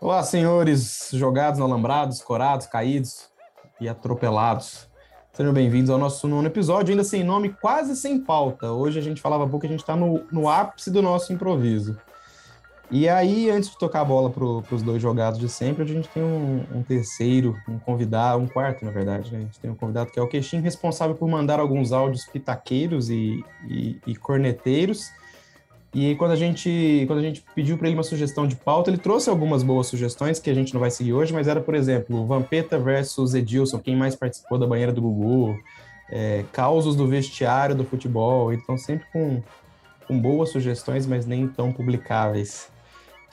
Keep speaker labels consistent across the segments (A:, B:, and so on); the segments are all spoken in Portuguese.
A: Olá, senhores jogados, alambrados, corados, caídos e atropelados. Sejam bem-vindos ao nosso nono episódio, ainda sem nome, quase sem pauta. Hoje a gente falava pouco, a gente está no, no ápice do nosso improviso. E aí, antes de tocar a bola para os dois jogados de sempre, a gente tem um, um, terceiro, um convidado, um quarto, na verdade, né? A gente tem um convidado que é o Queixinho, responsável por mandar alguns áudios pitaqueiros e, e, e corneteiros. E quando a gente, quando a gente pediu para ele uma sugestão de pauta, ele trouxe algumas boas sugestões que a gente não vai seguir hoje, mas era, por exemplo, Vampeta versus Edilson, quem mais participou da banheira do Gugu, é, causos do vestiário do futebol, então sempre com, com boas sugestões, mas nem tão publicáveis.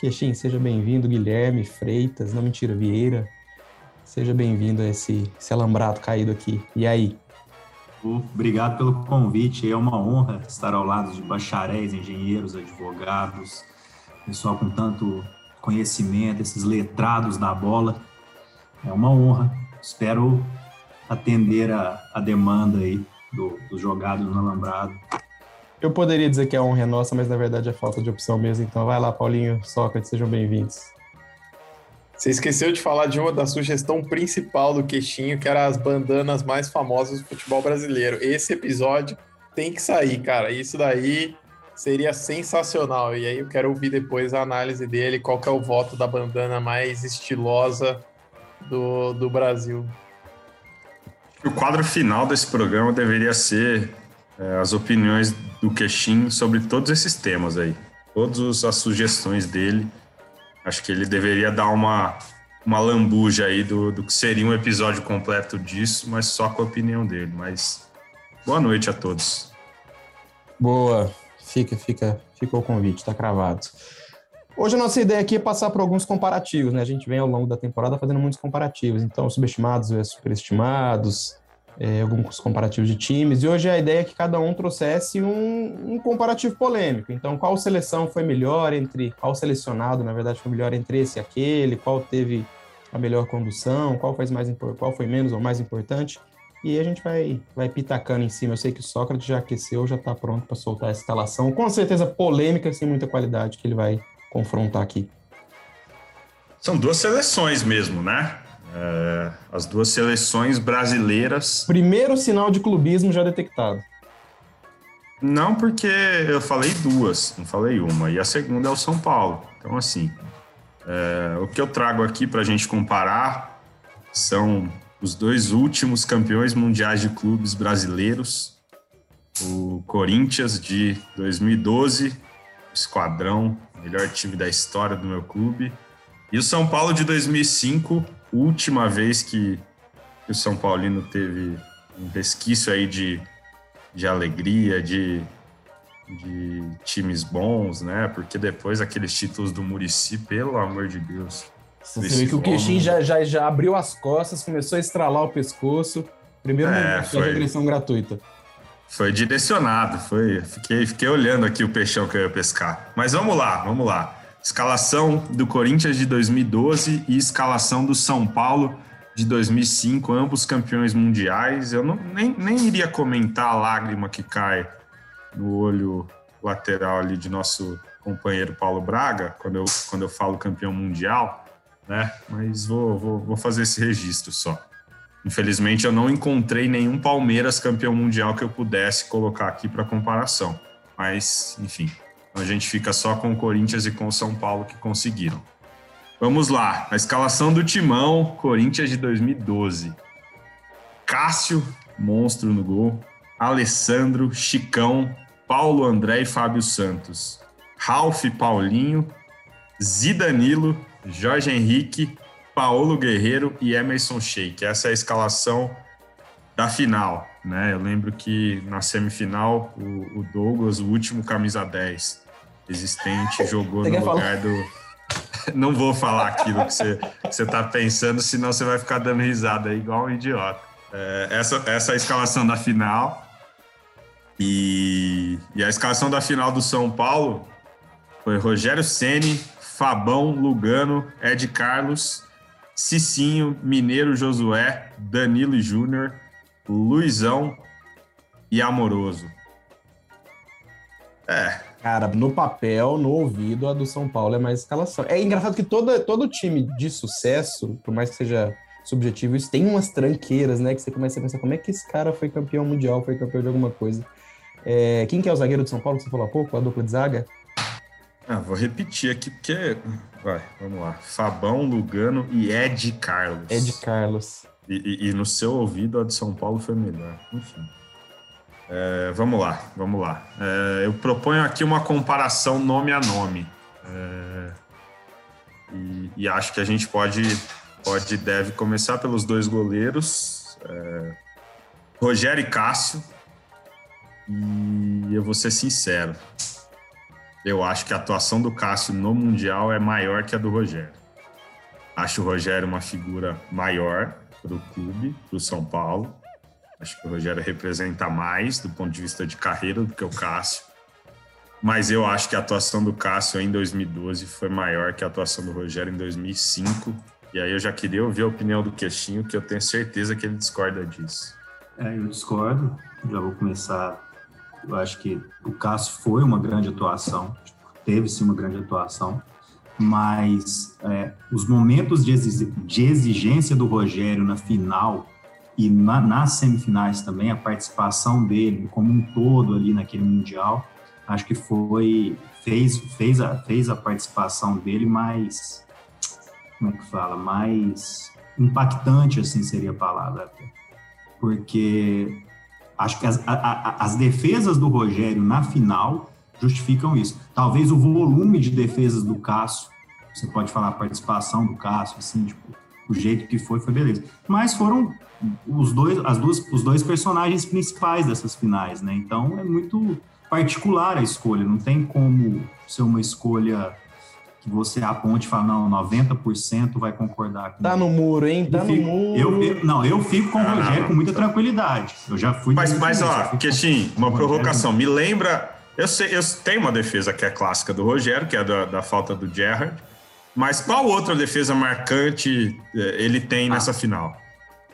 A: Queixinho, seja bem-vindo, Guilherme Freitas, não mentira, Vieira. Seja bem-vindo a esse, esse alambrado caído aqui. E aí?
B: Obrigado pelo convite. É uma honra estar ao lado de bacharéis, engenheiros, advogados, pessoal com tanto conhecimento, esses letrados da bola. É uma honra. Espero atender a, a demanda aí do, dos jogados no alambrado.
A: Eu poderia dizer que a honra é nossa, mas na verdade é falta de opção mesmo. Então vai lá, Paulinho, Sócrates, sejam bem-vindos.
C: Você esqueceu de falar de uma da sugestão principal do Queixinho, que era as bandanas mais famosas do futebol brasileiro. Esse episódio tem que sair, cara. Isso daí seria sensacional. E aí eu quero ouvir depois a análise dele, qual que é o voto da bandana mais estilosa do, do Brasil.
D: O quadro final desse programa deveria ser é, as opiniões do Queixin sobre todos esses temas aí. Todas as sugestões dele. Acho que ele deveria dar uma, uma lambuja aí do, do que seria um episódio completo disso, mas só com a opinião dele. Mas boa noite a todos.
A: Boa. Fica, fica, fica o convite, tá cravado. Hoje a nossa ideia aqui é passar por alguns comparativos, né? A gente vem ao longo da temporada fazendo muitos comparativos. Então, subestimados versus superestimados, é, alguns comparativos de times, e hoje a ideia é que cada um trouxesse um, um, comparativo polêmico. Então, qual seleção foi melhor entre, qual selecionado, na verdade, foi melhor entre esse e aquele, qual teve a melhor condução, qual, mais, qual foi menos ou mais importante, e a gente vai, vai pitacando em cima. Eu sei que o Sócrates já aqueceu, já está pronto para soltar a escalação, com certeza polêmica, sem muita qualidade, que ele vai confrontar aqui.
D: São duas seleções mesmo, né? É, as duas seleções brasileiras.
A: Primeiro sinal de clubismo já detectado.
D: Não, porque eu falei duas, não falei uma. E a segunda é o São Paulo. Então, assim, é, o que eu trago aqui para a gente comparar são os dois últimos campeões mundiais de clubes brasileiros. O Corinthians de 2012, esquadrão, melhor time da história do meu clube. E o São Paulo de 2005, última vez que, o São Paulino teve um resquício aí de, de alegria, de, de times bons, né? Porque depois aqueles títulos do Murici, pelo amor de Deus.
A: Você vê que o Queixinho já, já, já abriu as costas, começou a estralar o pescoço. Primeiro é, foi, agressão gratuita.
D: Foi direcionado, foi. Fiquei, fiquei olhando aqui o peixão que eu ia pescar. Mas vamos lá, vamos lá. Escalação do Corinthians de 2012 e escalação do São Paulo de 2005, ambos campeões mundiais. Eu não, nem, nem iria comentar a lágrima que cai no olho lateral ali de nosso companheiro Paulo Braga, quando eu, quando eu falo campeão mundial, né? Mas vou, vou, vou fazer esse registro só. Infelizmente, eu não encontrei nenhum Palmeiras campeão mundial que eu pudesse colocar aqui para comparação. Mas, enfim, a gente fica só com o Corinthians e com o São Paulo que conseguiram. Vamos lá, a escalação do Timão, Corinthians de 2012. Cássio, monstro no gol. Alessandro, Chicão, Paulo André e Fábio Santos. Ralph Paulinho, Zidanilo, Jorge Henrique, Paulo Guerreiro e Emerson Sheik. Essa é a escalação da final, né? Eu lembro que na semifinal o, o Douglas, o último camisa 10, existente jogou no lugar do. Não vou falar aquilo que você, que você tá pensando, senão você vai ficar dando risada aí, igual um idiota. É, essa, essa é a escalação da final. E, e a escalação da final do São Paulo foi Rogério Ceni, Fabão, Lugano, Ed Carlos, Cicinho, Mineiro Josué, Danilo Júnior, Luizão e Amoroso.
A: É. Cara, no papel, no ouvido, a do São Paulo é mais escalação. É engraçado que todo, todo time de sucesso, por mais que seja subjetivo, isso tem umas tranqueiras, né? Que você começa a pensar como é que esse cara foi campeão mundial, foi campeão de alguma coisa. É, quem que é o zagueiro de São Paulo que você falou há pouco, a dupla de zaga?
D: Ah, vou repetir aqui porque. Vai, vamos lá. Fabão, Lugano e Ed Carlos.
A: Ed Carlos.
D: E, e, e no seu ouvido a de São Paulo foi melhor. Enfim. É, vamos lá, vamos lá. É, eu proponho aqui uma comparação nome a nome. É, e, e, acho que a gente pode, pode deve começar pelos dois goleiros, é, Rogério e Cássio. E eu vou ser sincero, eu acho que a atuação do Cássio no Mundial é maior que a do Rogério. Acho o Rogério uma figura maior para o clube, para o São Paulo. Acho que o Rogério representa mais do ponto de vista de carreira do que o Cássio. Mas eu acho que a atuação do Cássio em 2012 foi maior que a atuação do Rogério em 2005. E aí eu já queria ouvir a opinião do Queixinho, que eu tenho certeza que ele discorda disso.
B: É, eu discordo. Já vou começar. Eu acho que o Cássio foi uma grande atuação, teve sim uma grande atuação, mas é, os momentos de exigência do Rogério na final e na, nas semifinais também, a participação dele como um todo ali naquele Mundial, acho que foi, fez, fez, a, fez a participação dele mais, como é que fala, mais impactante, assim seria a palavra, porque acho que as, a, a, as defesas do Rogério na final justificam isso. Talvez o volume de defesas do Cássio, você pode falar a participação do Cássio, assim, tipo, o jeito que foi, foi beleza. Mas foram os dois, as duas, os dois personagens principais dessas finais, né? Então é muito particular a escolha, não tem como ser uma escolha que você aponte e fala, não, 90% vai concordar
A: com Tá no muro, hein? Tá
B: fico,
A: no muro.
B: Eu, eu, não, eu fico com o Rogério com muita tranquilidade. Eu já fui.
D: Mas, mas ó, que assim, uma provocação. Me lembra. Eu sei, eu tenho uma defesa que é clássica do Rogério, que é da, da falta do Gerrard. Mas qual outra defesa marcante eh, ele tem ah, nessa final?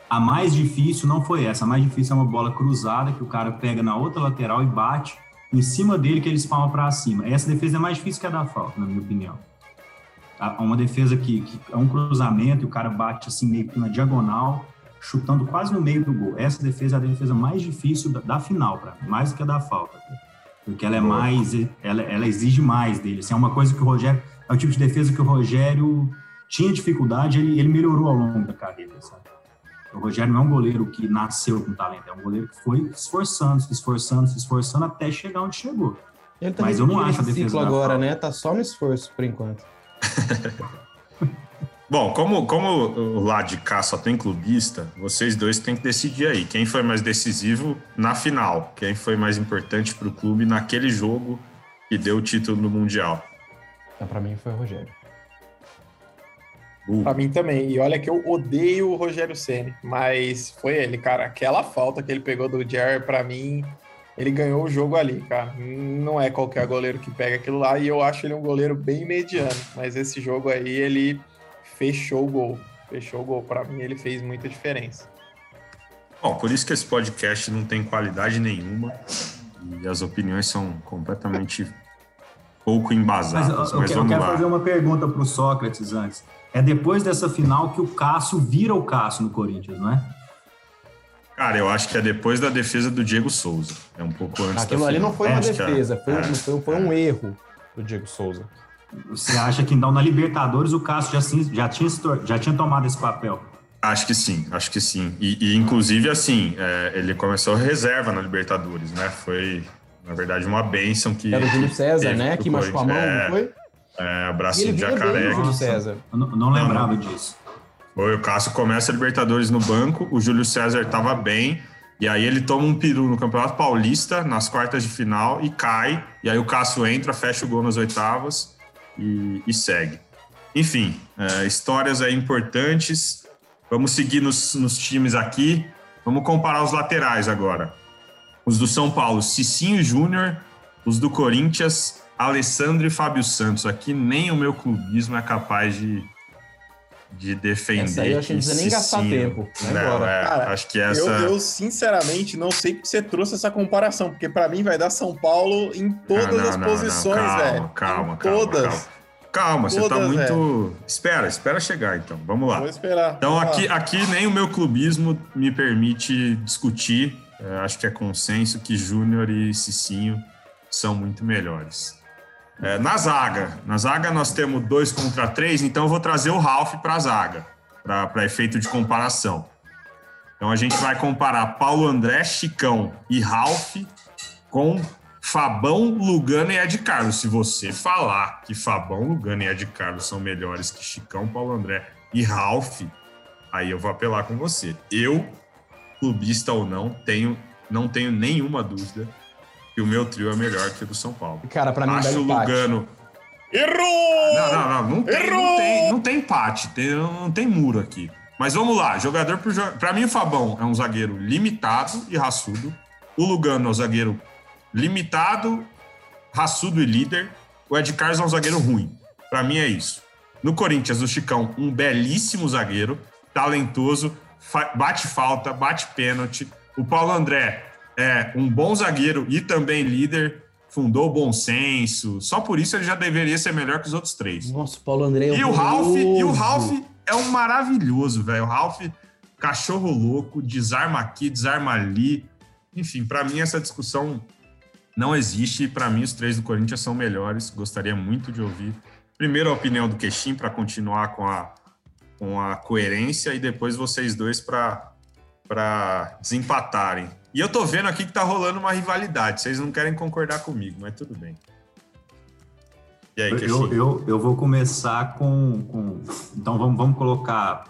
B: A mais difícil não foi essa. A mais difícil é uma bola cruzada que o cara pega na outra lateral e bate em cima dele que ele espalma para cima. Essa defesa é mais difícil que a da falta, na minha opinião. Uma defesa que, que é um cruzamento e o cara bate assim meio que na diagonal, chutando quase no meio do gol. Essa defesa é a defesa mais difícil da, da final, para mais do que a da falta. Porque ela é mais, ela, ela exige mais dele. Assim, é uma coisa que o Rogério é o tipo de defesa que o Rogério tinha dificuldade, ele, ele melhorou ao longo da carreira, sabe? O Rogério não é um goleiro que nasceu com talento, é um goleiro que foi esforçando, se esforçando, se esforçando até chegar onde chegou.
A: Ele tá Mas eu não acho a defesa ciclo agora, né? Tá só no esforço por enquanto.
D: Bom, como, como o lado de cá só tem clubista, vocês dois têm que decidir aí quem foi mais decisivo na final, quem foi mais importante para o clube naquele jogo que deu o título no Mundial.
A: Então, para mim foi o Rogério.
C: Uh. Pra mim também. E olha que eu odeio o Rogério Ceni, mas foi ele, cara. Aquela falta que ele pegou do Jerry, para mim, ele ganhou o jogo ali, cara. Não é qualquer goleiro que pega aquilo lá. E eu acho ele um goleiro bem mediano. Mas esse jogo aí, ele fechou o gol. Fechou o gol. Para mim, ele fez muita diferença.
D: Bom, por isso que esse podcast não tem qualidade nenhuma e as opiniões são completamente pouco embasadas. Mas,
B: eu, mas eu quero lá. fazer uma pergunta para o Sócrates antes. É depois dessa final que o Cássio vira o Cássio no Corinthians, não é?
D: Cara, eu acho que é depois da defesa do Diego Souza. É um pouco antes
A: Aquilo ali não foi uma defesa, foi, é, foi, foi, um erro do Diego Souza.
B: Você acha que então na Libertadores o Cássio já, já, tinha, já tinha tomado esse papel?
D: Acho que sim, acho que sim. E, e inclusive, assim, é, ele começou reserva na Libertadores, né? Foi na verdade, uma bênção que.
A: Era o Júlio César, né? Que machucou a mão, é, não foi?
D: É, abraço de jacaré.
A: Júlio César.
B: Eu não, não lembrava não, disso.
D: Foi, o Cássio começa a Libertadores no banco, o Júlio César estava bem, e aí ele toma um peru no Campeonato Paulista, nas quartas de final, e cai. E aí o Cássio entra, fecha o gol nas oitavas e, e segue. Enfim, é, histórias aí importantes. Vamos seguir nos, nos times aqui. Vamos comparar os laterais agora. Os do São Paulo, Cicinho Júnior. Os do Corinthians, Alessandro e Fábio Santos. Aqui nem o meu clubismo é capaz de, de defender.
A: Essa aí eu acho que não precisa nem gastar tempo.
D: Não, é, Cara, acho que essa.
C: Eu, eu, sinceramente não sei porque você trouxe essa comparação, porque para mim vai dar São Paulo em todas não, não, as posições, velho.
D: Calma, calma, todas. Calma, calma. Calma, você tá muito. Espera, espera chegar então. Vamos lá.
C: Vou esperar.
D: Então,
C: Vamos
D: aqui,
C: lá.
D: aqui nem o meu clubismo me permite discutir. É, acho que é consenso que Júnior e Cicinho são muito melhores. É, na zaga, na zaga nós temos dois contra três, então eu vou trazer o Ralph para a zaga, para efeito de comparação. Então a gente vai comparar Paulo André, Chicão e Ralph com Fabão, Lugano e Ed Carlos. Se você falar que Fabão, Lugano e Ed Carlos são melhores que Chicão, Paulo André e Ralph, aí eu vou apelar com você. Eu, clubista ou não, tenho, não tenho nenhuma dúvida que o meu trio é melhor que o do São Paulo.
A: Cara, para mim
D: Acho o Lugano.
C: Errou!
D: Não, não, não. Não tem, não tem, não tem empate, tem, não tem muro aqui. Mas vamos lá, jogador por jogador. Para mim, o Fabão é um zagueiro limitado e raçudo. O Lugano é um zagueiro limitado, raçudo e líder. O Ed Carlos é um zagueiro ruim. Para mim é isso. No Corinthians, o Chicão, um belíssimo zagueiro, talentoso, fa bate falta, bate pênalti. O Paulo André é um bom zagueiro e também líder, fundou bom senso. Só por isso ele já deveria ser melhor que os outros três.
A: Nossa, Paulo André é
D: e o Ralph E o Ralph é um maravilhoso, velho. O Ralph, cachorro louco, desarma aqui, desarma ali. Enfim, para mim essa discussão não existe. Para mim, os três do Corinthians são melhores. Gostaria muito de ouvir primeiro a opinião do Queixim para continuar com a, com a coerência e depois vocês dois para desempatarem. E eu tô vendo aqui que tá rolando uma rivalidade. Vocês não querem concordar comigo, mas tudo bem.
B: E aí? Eu, eu, eu vou começar com. com... Então vamos, vamos colocar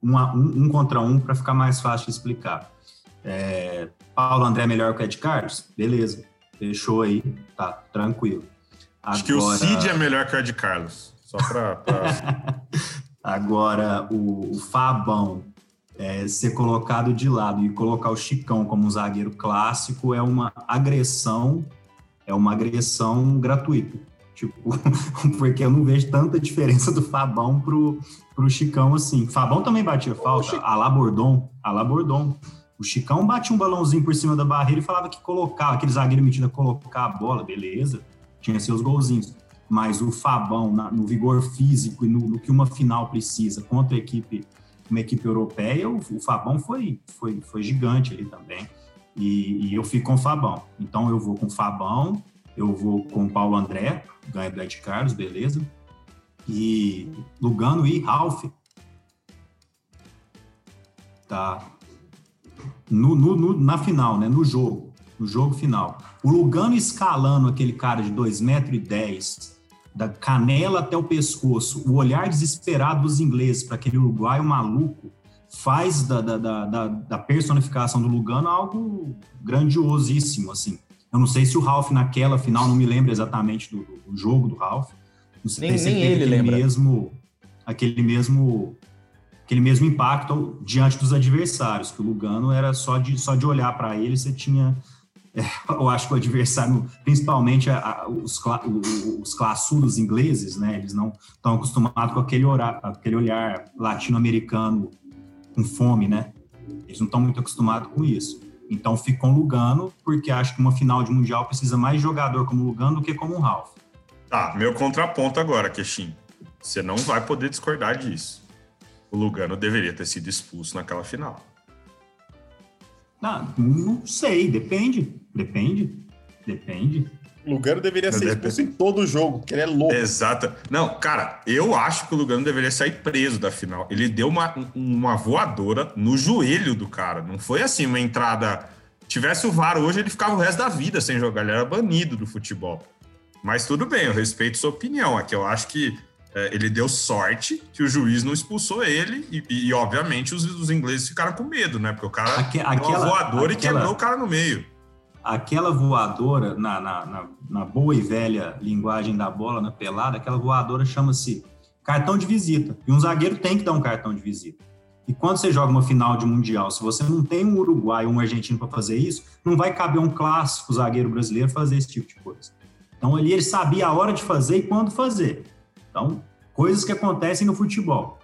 B: uma, um, um contra um para ficar mais fácil de explicar. É, Paulo André melhor que o Ed Carlos? Beleza. Fechou aí, tá tranquilo.
D: Acho que o Cid é melhor que o Ed Carlos. Só para. Pra...
B: Agora, o, o Fabão é, ser colocado de lado e colocar o Chicão como um zagueiro clássico é uma agressão, é uma agressão gratuita. Tipo, porque eu não vejo tanta diferença do Fabão pro, pro Chicão assim. Fabão também batia falta, a la Bordon, a la Bordon. O Chicão batia um balãozinho por cima da barreira e falava que colocava, aquele zagueiro metido a colocar a bola, beleza, tinha seus golzinhos. Mas o Fabão, na, no vigor físico e no, no, que uma final precisa contra a equipe, uma equipe europeia, o, o Fabão foi, foi, foi gigante ali também. E, e, eu fico com o Fabão. Então eu vou com o Fabão, eu vou com o Paulo André, ganha Ed Carlos, beleza. E Lugano e Ralph. Tá, no, no, no, na final, né? No jogo, no jogo final. O Lugano escalando aquele cara de 2,10 metros, da canela até o pescoço, o olhar desesperado dos ingleses para aquele uruguaio maluco, faz da, da, da, da, personificação do Lugano algo grandiosíssimo, assim. Eu não sei se o Ralph naquela final, não me lembro exatamente do, do jogo do Ralph. Não
A: sei nem, nem ele lembra.
B: Mesmo, aquele mesmo aquele mesmo impacto diante dos adversários, que o Lugano era só de, só de olhar para ele, você tinha. Eu acho que o adversário, principalmente a, a, os, os classudos ingleses, né, eles não estão acostumados com aquele, orar, aquele olhar latino-americano com fome, né? Eles não estão muito acostumados com isso. Então fico com Lugano, porque acho que uma final de Mundial precisa mais de jogador como Lugano do que como o Ralph.
D: Tá, meu contraponto agora, Queixinho. Você não vai poder discordar disso o Lugano deveria ter sido expulso naquela final.
B: Não, não sei, depende. Depende. Depende.
C: Lugano deveria ser expulso em todo o jogo, porque ele é louco.
D: Exato. Não, cara, eu acho que o Lugano deveria sair preso da final. Ele deu uma, uma voadora no joelho do cara. Não foi assim uma entrada. Tivesse o VAR hoje, ele ficava o resto da vida sem jogar. Ele era banido do futebol. Mas tudo bem, eu respeito sua opinião. Aqui eu acho que é, ele deu sorte que o juiz não expulsou ele e, e obviamente, os, os, ingleses ficaram com medo, né? Porque o cara Aque, aquela, deu uma voadora aquela, e quebrou o cara no meio.
B: Aquela voadora, na, na, na, na boa e velha linguagem da bola, na pelada, aquela voadora chama-se cartão de visita. E um zagueiro tem que dar um cartão de visita. E quando você joga uma final de Mundial, se você não tem um Uruguai ou um argentino para fazer isso, não vai caber um clássico zagueiro brasileiro fazer esse tipo de coisa. Então ali ele sabia a hora de fazer e quando fazer. Então, coisas que acontecem no futebol.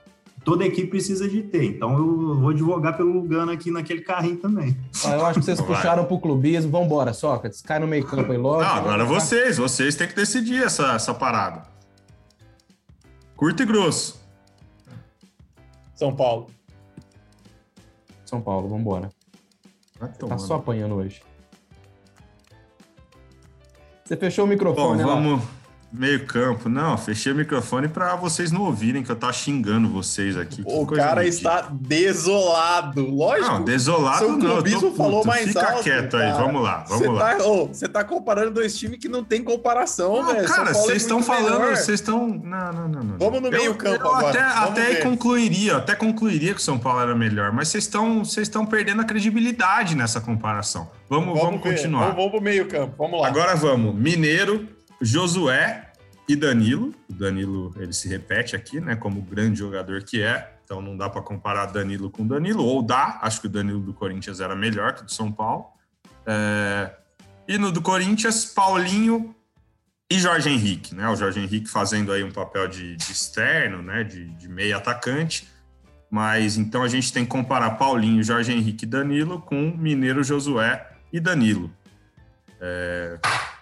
B: Toda equipe precisa de ter. Então eu vou advogar pelo Lugano aqui naquele carrinho também.
A: Ah, eu acho que vocês
D: Vai.
A: puxaram pro clubismo. Vambora, Sócrates. Cai no meio campo aí logo.
D: Não, agora vocês, vocês têm que decidir essa, essa parada. Curto e grosso.
C: São Paulo.
A: São Paulo, vambora.
D: Vai
A: Tá só apanhando hoje. Você fechou o
D: Bom,
A: microfone, né? lá.
D: Vamos meio campo. Não, fechei o microfone para vocês não ouvirem que eu tava xingando vocês aqui.
C: O cara está desolado. Lógico.
D: Não, desolado
C: Seu
D: não. eu
C: falou mais
D: Fica
C: alto,
D: quieto aí,
C: cara.
D: vamos lá,
C: Você
D: vamos lá.
C: tá, ô, você tá comparando dois times que não tem comparação,
D: Não,
C: velho.
D: Cara,
C: é
D: vocês estão
C: muito
D: falando, vocês estão. Não, não, não, não.
C: Vamos no
D: Eu-
C: meio-campo
D: eu
C: agora,
D: Até,
C: vamos
D: até
C: ver.
D: concluiria, até concluiria que o São Paulo era melhor, mas vocês estão, perdendo a credibilidade nessa comparação. Vamos, vamos,
C: ver.
D: continuar.
C: Vamos, vamos pro meio campo. Vamos lá.
D: Agora vamos. Mineiro, Josué e Danilo. O Danilo, ele se repete aqui, né? Como grande jogador que é. Então não dá para comparar Danilo com Danilo. Ou dá. Acho que o Danilo do Corinthians era melhor que o do São Paulo. É, E no do Corinthians, Paulinho e Jorge Henrique, né? O Jorge Henrique fazendo aí um papel de, de externo, né? De, de meio atacante. Mas então a gente tem que comparar Paulinho, Jorge Henrique e Danilo com Mineiro, Josué e Danilo.
A: Pra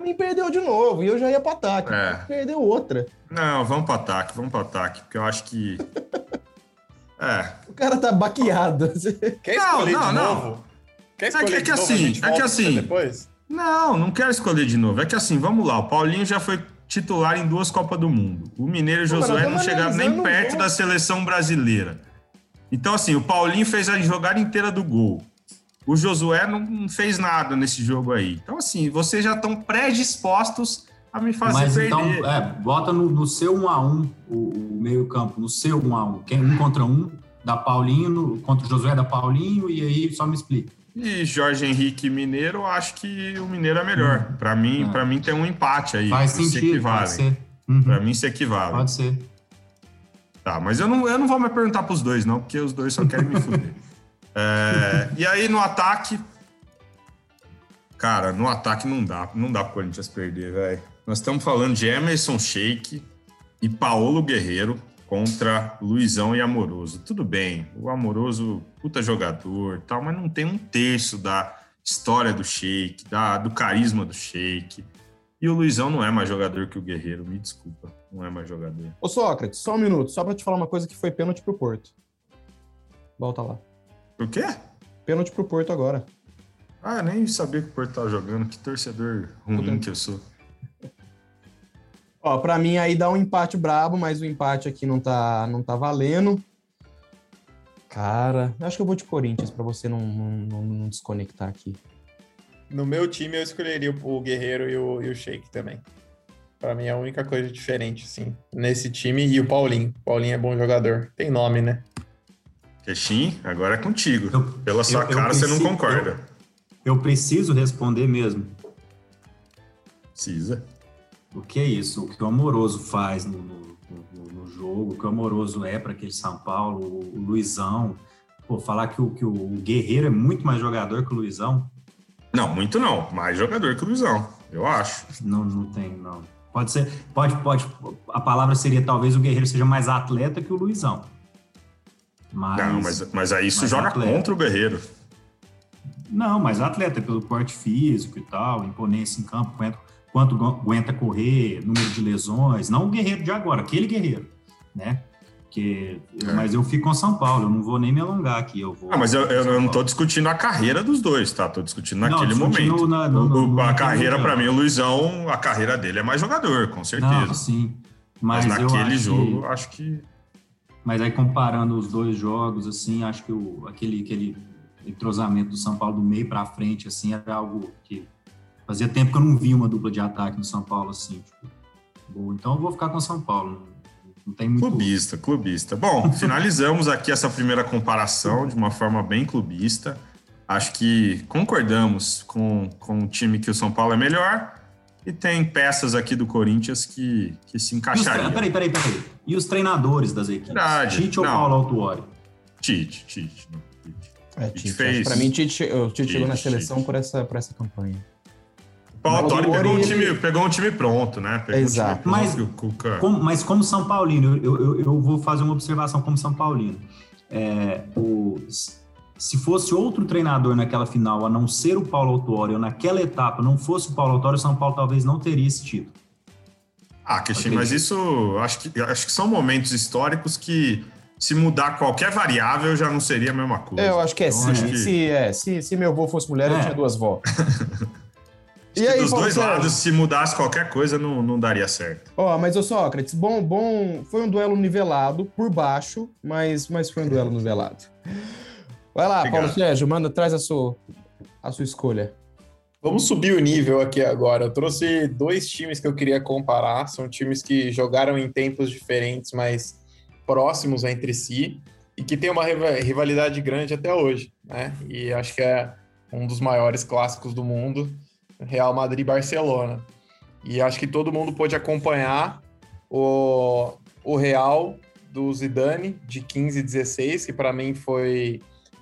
A: mim perdeu de novo e eu já ia pro ataque.
D: É.
A: Perdeu outra.
D: Não, vamos para ataque, vamos para ataque, porque eu acho que. É.
A: O cara tá baqueado.
C: Quer
D: Não,
C: escolher
D: não,
C: de
D: não.
C: novo? Quer
D: É
C: escolher
D: que- é
C: de
D: que
C: novo?
D: assim,
C: A gente
D: é que assim-
C: Depois?
D: Não, não quero escolher de novo. É que assim, vamos lá. O Paulinho já foi titular em duas Copas do Mundo. O Mineiro e
A: Não,
D: Josué não chegaram nem perto
A: jogo.
D: da seleção brasileira. Então, assim, o Paulinho fez a jogada inteira do gol. O Josué não fez nada nesse jogo aí. Então, assim, vocês já estão predispostos a me fazer
B: Mas
D: perder.
B: então, é, bota no, no seu 1 a 1 o, o meio-campo, no seu 1 a 1 Quem um contra um, da Paulinho, contra o Josué da Paulinho, e aí só me explica.
D: E Jorge Henrique Mineiro, eu acho que o Mineiro é melhor. Pra mim,
B: É.
D: para mim tem um empate aí.
B: Faz
D: Se
B: sentido, pode ser. Uhum,
D: Pra mim se equivale.
B: Pode ser.
D: Tá, mas eu não, eu não vou me perguntar pros dois, não, porque os dois só querem me fuder. É, e aí no ataque. Cara, no ataque não dá. Não dá pro Corinthians perder, velho. Nós estamos falando de Emerson Sheik e Paulo Guerreiro contra Luizão e Amoroso. Tudo bem, o Amoroso, puta jogador tal, mas não tem um terço da história do Sheik, da, do carisma do Sheik. E o Luizão não é mais jogador que o Guerreiro, me desculpa, não é mais jogador.
A: Ô, Sócrates, só um minuto, só pra te falar uma coisa que foi pênalti pro Porto. Volta lá.
D: Por quê?
A: Pênalti pro Porto agora.
D: Ah, nem sabia que o Porto tava jogando. Que torcedor ruim que eu sou.
A: Ó, pra mim aí dá um empate brabo, mas o empate aqui não tá, não tá valendo. Cara, acho que eu vou de Corinthians pra você não, não, não- desconectar aqui.
C: No meu time, eu escolheria o o Guerreiro e o, e o Sheik também. Pra mim é a única coisa diferente, sim. Nesse time e o Paulinho. O Paulinho é bom jogador. Tem nome, né?
D: Queixim, agora é contigo.
B: Eu-
D: Pela sua
B: eu- eu
D: cara, você não
B: preciso-
D: concorda.
B: Eu preciso responder mesmo.
D: Precisa.
B: O que é isso? O que o Amoroso faz no, no- no- no jogo, o que o Amoroso é para aquele São Paulo, o, o Luizão. Pô, falar que o, que o Guerreiro é muito mais jogador que o Luizão,
D: Não, muito não. Mais jogador que o Luizão, eu acho.
B: não, não tem, não. Pode ser, pode, pode. A palavra seria talvez o Guerreiro seja mais atleta que o Luizão. Mas,
D: Não, mas, mas aí isso
B: mas
D: joga
B: atleta.
D: contra o Guerreiro.
B: Não, mas atleta pelo porte físico e tal, imponência em campo, quanto, quanto gu- aguenta correr, número de lesões, não o guerreiro de agora, aquele guerreiro, né? Que,
D: É.
B: Mas eu fico com São Paulo, eu não vou nem me alongar aqui. Eu vou
D: Ah, mas eu, eu não tô
B: Paulo.
D: discutindo a carreira dos dois, tá? Tô discutindo
B: Não,
D: naquele
B: discutindo
D: momento.
B: na- no- no-
D: a carreira, pra mim, o Luizão, a carreira dele é mais jogador, com certeza.
B: Não, sim.
D: mas,
B: Mas,
D: naquele jogo,
B: que-
D: acho que.
B: Mas aí comparando os dois jogos, assim, acho que o, aquele, aquele entrosamento do São Paulo do meio para frente, assim, era algo que fazia tempo que eu não vi uma dupla de ataque no São Paulo, assim. Tipo. Então eu vou ficar com o São Paulo. Não, não tem muito.
D: Clubista, clubista. Bom, finalizamos aqui essa primeira comparação de uma forma bem clubista. Acho que concordamos com, com o time que o São Paulo é melhor e tem peças aqui do Corinthians que, que se
B: os tre-
D: encaixariam.
B: Peraí, peraí, peraí. E os treinadores das equipes?
D: Verdade.
B: Tite ou
D: Não.
B: Paulo Autuori?
D: Tite, Tite. não, Tite.
A: É,
D: Tite
A: Tite.
D: fez.
A: Pra mim, Tite, o Tite chegou na
D: Tite,
A: seleção
D: Tite.
A: por essa, por essa campanha.
D: Paulo Autori pegou, um time,
A: ele-
D: pegou um time pronto, né? Pegou um
A: Exato.
D: pronto
B: Mas-
D: Cuca-
B: Como- mas como São Paulino, eu, eu, eu vou fazer uma observação como São Paulino. É, o, se fosse outro treinador naquela final, a não ser o Paulo Autuori, ou naquela etapa não fosse o Paulo Autuori, o São Paulo talvez não teria esse título.
D: Ah, Cristian, mas isso acho que, acho que são momentos históricos que se mudar qualquer variável já não seria a mesma coisa.
A: Eu acho que é
D: Então,
A: sim.
D: acho que-
A: Se, é, se, se meu avô fosse mulher, eu
B: É.
A: tinha duas vó.
D: acho que dos dois lados, se mudasse qualquer coisa, não, não daria certo.
A: Ó, mas ô Sócrates, bom, bom, foi um duelo nivelado por baixo, mas, mas foi um duelo nivelado. Vai lá,
D: Obrigado.
A: Paulo Sérgio, manda, traz a sua, a sua escolha.
C: Vamos subir o nível aqui agora. Eu trouxe dois times que eu queria comparar. São times que jogaram em tempos diferentes, mas próximos entre si e que tem uma riva- rivalidade grande até hoje, né? E acho que é um dos maiores clássicos do mundo, Real Madrid e Barcelona. E acho que todo mundo pôde acompanhar o, o Real do Zidane de 15 e 16, que para mim foi,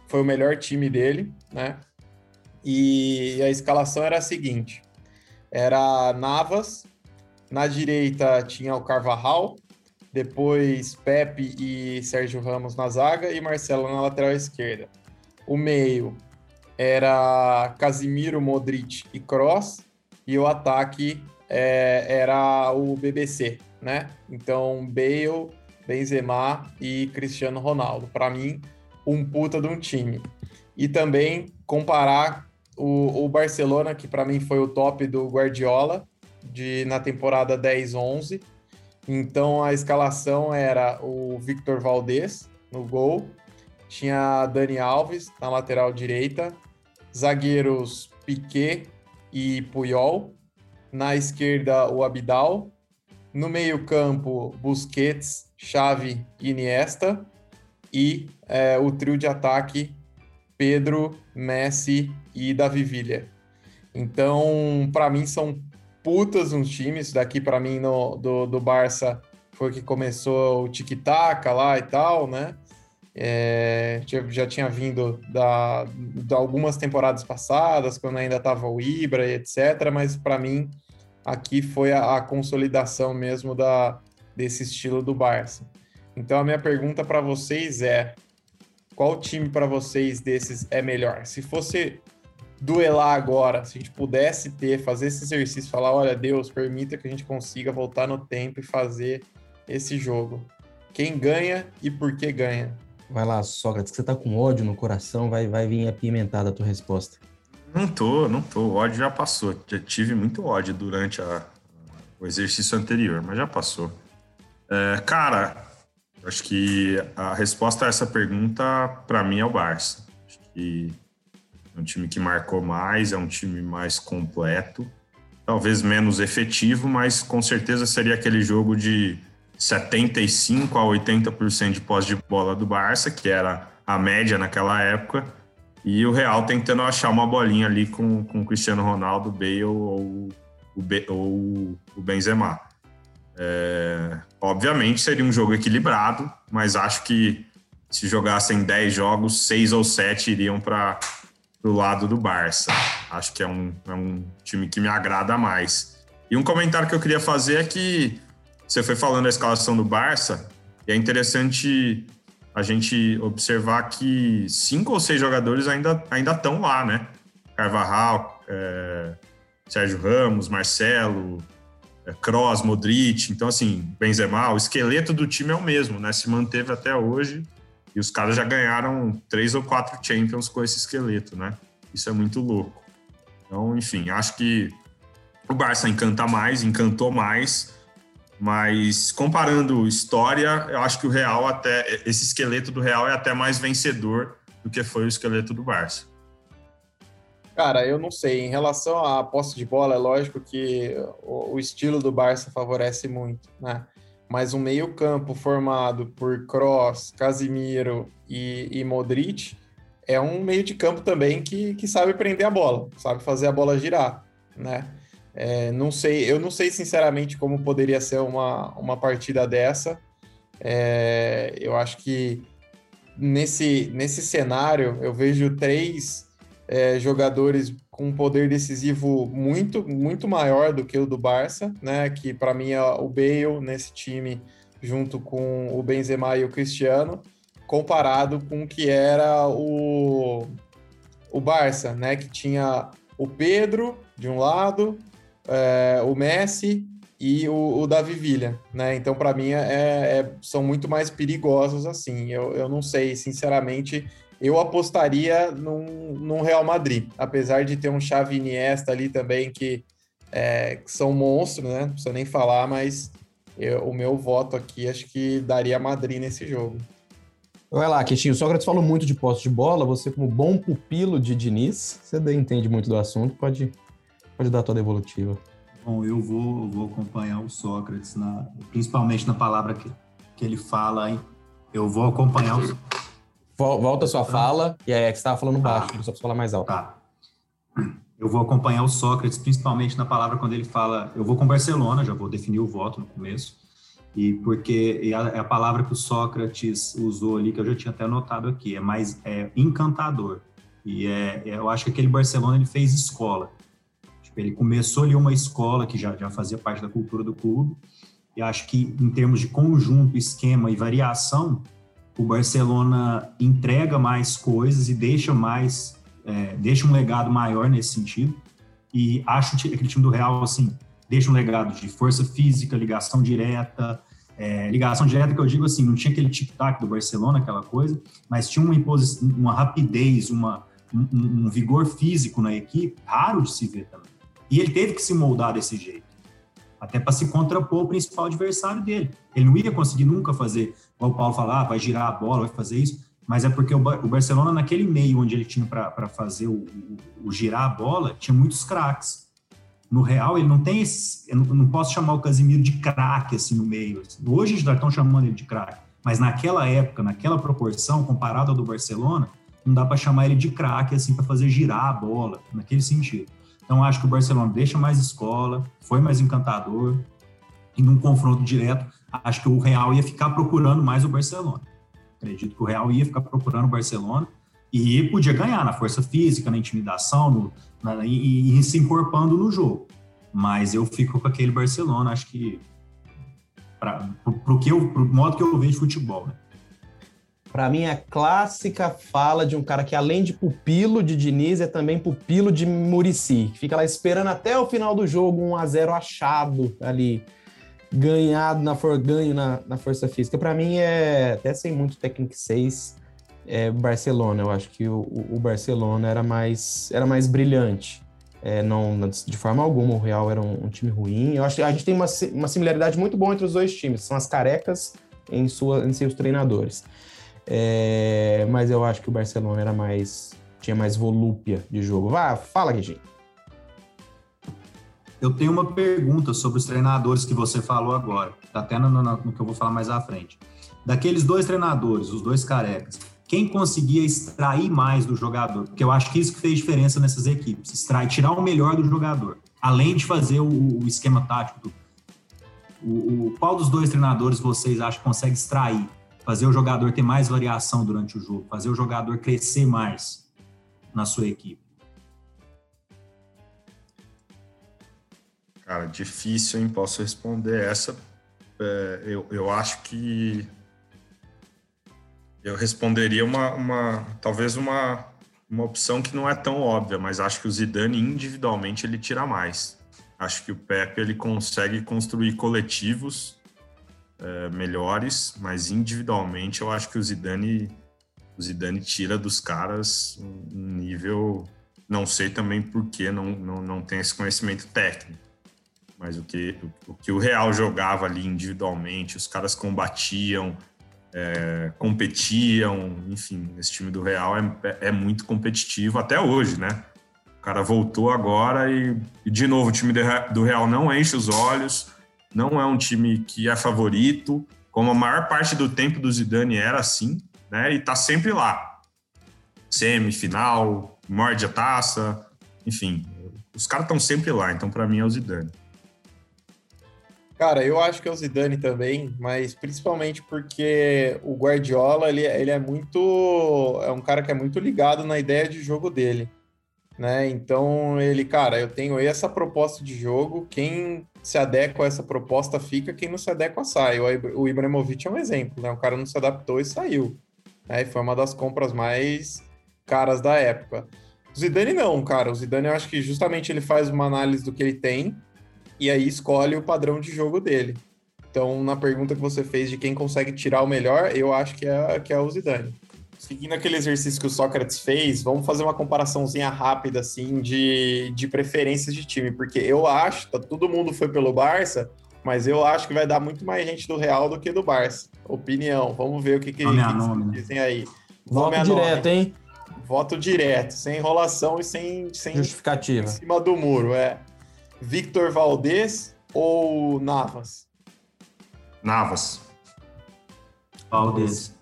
C: foi o melhor time dele, né? E a escalação era a seguinte: era Navas, na direita tinha o Carvajal, depois Pepe e Sérgio Ramos na zaga e Marcelo na lateral esquerda. O meio era Casimiro, Modric e Kroos, e o ataque é, era o BBC, né? Então Bale, Benzema e Cristiano Ronaldo. Para mim, um puta de um time. E também comparar o, o Barcelona, que para mim foi o top do Guardiola de, na temporada 10-11. Então a escalação era o Victor Valdez no gol, tinha Dani Alves na lateral direita, zagueiros Piquet e Puyol, na esquerda o Abidal, no meio-campo Busquets, Xavi e Iniesta e é, o trio de ataque Pedro, Messi e Davi Villa. Então, para mim, são putas uns times. Daqui, para mim, no, do, do Barça, foi que começou o tic-tac lá e tal, né? É, já, tinha vindo da, de algumas temporadas passadas, quando ainda estava o Ibra e etc. Mas, para mim, aqui foi a, a consolidação mesmo da, desse estilo do Barça. Então, a minha pergunta para vocês é: qual time para vocês desses é melhor? Se fosse duelar agora, se a gente pudesse ter, fazer esse exercício, falar, olha, Deus, permita que a gente consiga voltar no tempo e fazer esse jogo. Quem ganha e por que ganha?
A: Vai lá, Sócrates, que você tá com ódio no coração, vai, vai vir apimentada a tua resposta.
D: Não tô, não tô. O ódio já passou. Já tive muito ódio durante a- o exercício anterior, mas já passou. É, cara, acho que a resposta a essa pergunta, para mim, é o Barça. Acho que é um time que marcou mais, é um time mais completo, talvez menos efetivo, mas com certeza seria aquele jogo de 75% a 80% de posse de bola do Barça, que era a média naquela época, e o Real tentando achar uma bolinha ali com, com o Cristiano Ronaldo, Bale ou o, Be- ou o Benzema. É, obviamente seria um jogo equilibrado, mas acho que se jogassem 10 jogos, 6 ou 7 iriam para o lado do Barça. Acho que é um, é um time que me agrada mais. E um comentário que eu queria fazer é que você foi falando da escalação do Barça, e é interessante a gente observar que cinco ou seis jogadores ainda ainda estão lá, né? Carvajal, é, Sérgio Ramos, Marcelo, Kroos, Modric. Então, assim, Benzema, o esqueleto do time é o mesmo, né? Se manteve até hoje e os caras já ganharam três ou quatro Champions com esse esqueleto, né? Isso é muito louco. Então, enfim, acho que o Barça encanta mais, encantou mais, mas comparando história, eu acho que o Real até esse esqueleto do Real é até mais vencedor do que foi o esqueleto do Barça.
C: Cara, eu não sei. Em relação à posse de bola, é lógico que o, estilo do Barça favorece muito, né? Mas um meio-campo formado por Kroos, Casimiro e, e Modric é um meio de campo também que, que sabe prender a bola, sabe fazer a bola girar, né? É, não sei, eu não sei sinceramente como poderia ser uma, uma partida dessa. É, eu acho que nesse, nesse cenário eu vejo três é, jogadores com um poder decisivo muito, muito maior do que o do Barça, né? Que para mim é o Bale nesse time, junto com o Benzema e o Cristiano, comparado com o que era o, o Barça, né? Que tinha o Pedro de um lado, é, o Messi e o, o Davi Villa, né? Então, para mim, é, é, são muito mais perigosos assim. Eu, eu não sei, sinceramente, eu apostaria num, num Real Madrid, apesar de ter um Xavi Iniesta ali também que, é, que são monstros, né? Não precisa nem falar, mas eu, o meu voto aqui acho que daria Madrid nesse jogo.
A: Vai lá, Queixinho. O Sócrates falou muito de posse de bola. Você, como bom pupilo de Diniz, você entende muito do assunto, pode, pode dar a tua devolutiva.
B: Bom, eu vou, vou acompanhar o Sócrates, na, principalmente na palavra que, que ele fala, hein? Eu vou acompanhar o
A: Volta a sua fala, e é que você estava falando baixo, tá. só para falar mais alto.
B: Tá. Eu vou acompanhar o Sócrates, principalmente na palavra quando ele fala. Eu vou com Barcelona, já vou definir o voto no começo, e porque é a, a palavra que o Sócrates usou ali, que eu já tinha até anotado aqui, é mais é, encantador. E é, é, eu acho que aquele Barcelona ele fez escola. Tipo, ele começou ali uma escola que já, já fazia parte da cultura do clube, e acho que em termos de conjunto, esquema e variação, o Barcelona entrega mais coisas e deixa mais, é, deixa um legado maior nesse sentido. E acho que aquele time do Real, assim, deixa um legado de força física, ligação direta, é, ligação direta que eu digo assim, não tinha aquele tic-tac do Barcelona, aquela coisa, mas tinha uma, uma rapidez, uma, um, um, vigor físico na equipe, raro de se ver também. E ele teve que se moldar desse jeito, até para se contrapor o principal adversário dele. Ele não ia conseguir nunca fazer o Paulo falar, ah, vai girar a bola, vai fazer isso, mas é porque o, Barcelona, naquele meio onde ele tinha para fazer o, o, o, girar a bola, tinha muitos craques. No Real, ele não tem esse. Eu não, não posso chamar o Casimiro de craque assim no meio. Assim. Hoje já estão chamando ele de craque, mas naquela época, naquela proporção, comparado ao do Barcelona, não dá para chamar ele de craque assim para fazer girar a bola, naquele sentido. Então, acho que o Barcelona deixa mais escola, foi mais encantador, e num confronto direto, acho que o Real ia ficar procurando mais o Barcelona. Acredito que o Real ia ficar procurando o Barcelona e podia ganhar na força física, na intimidação no, na, e, e, se encorpando no jogo. Mas eu fico com aquele Barcelona, acho que para o modo que eu vejo futebol. Né?
A: Para mim, a clássica fala de um cara que, além de pupilo de Diniz, é também pupilo de Murici, fica lá esperando até o final do jogo um a 0 achado ali ganhado na for, ganho na, na força física. Para mim é até sem muito técnico 6 é Barcelona. Eu acho que o, o Barcelona era mais era mais brilhante. É, não de forma alguma o Real era um, um, time ruim. Eu acho que a gente tem uma, uma similaridade muito boa entre os dois times. São as carecas em sua em seus treinadores. É, mas eu acho que o Barcelona era mais tinha mais volúpia de jogo. Vá, fala, Guigui.
B: Eu tenho uma pergunta sobre os treinadores que você falou agora, tá até no, no, no, que eu vou falar mais à frente. Daqueles dois treinadores, os dois carecas, quem conseguia extrair mais do jogador? Porque eu acho que isso que fez diferença nessas equipes, extrair, tirar o melhor do jogador, além de fazer o, o esquema tático. Do, o, o, qual dos dois treinadores vocês acham que consegue extrair, fazer o jogador ter mais variação durante o jogo, fazer o jogador crescer mais na sua equipe?
D: Cara, difícil, hein? Posso responder essa. É, eu, eu acho que eu responderia uma, uma talvez uma, uma opção que não é tão óbvia, mas acho que o Zidane individualmente ele tira mais. Acho que o Pepe ele consegue construir coletivos é, melhores, mas individualmente eu acho que o Zidane o Zidane tira dos caras um nível, não sei também por que não, não, não tem esse conhecimento técnico mas o que o, que o Real jogava ali individualmente, os caras combatiam, é, competiam, enfim, esse time do Real é, é, muito competitivo até hoje, né? O cara voltou agora e, e, de novo, o time do Real não enche os olhos, não é um time que é favorito, como a maior parte do tempo do Zidane era assim, né? E tá sempre lá. Semifinal, morde a taça, enfim, os caras estão sempre lá, então para mim é o Zidane.
C: Cara, eu acho que é o Zidane também, mas principalmente porque o Guardiola, ele, ele é muito... É um cara que é muito ligado na ideia de jogo dele. né? Então ele, cara, eu tenho essa proposta de jogo, quem se adequa a essa proposta fica, quem não se adequa sai. O Ibrahimovic é um exemplo, né? O cara não se adaptou e saiu. Né? E foi uma das compras mais caras da época. O Zidane não, cara. O Zidane eu acho que justamente ele faz uma análise do que ele tem e aí escolhe o padrão de jogo dele. Então, na pergunta que você fez de quem consegue tirar o melhor, eu acho que é, que é o Zidane. Seguindo aquele exercício que o Sócrates fez, vamos fazer uma comparaçãozinha rápida, assim, de, de preferências de time, porque eu acho, tá, todo mundo foi pelo Barça, mas eu acho que vai dar muito mais gente do Real do que do Barça. Opinião, vamos ver o que, que, que vocês
B: né?
C: dizem aí.
A: Voto
C: Nome
A: direto,
C: nome.
A: hein?
C: Voto direto, sem enrolação e sem, sem em
A: Justificativa.
C: cima do muro, é. Victor Valdez ou Navas?
D: Navas.
B: Valdez.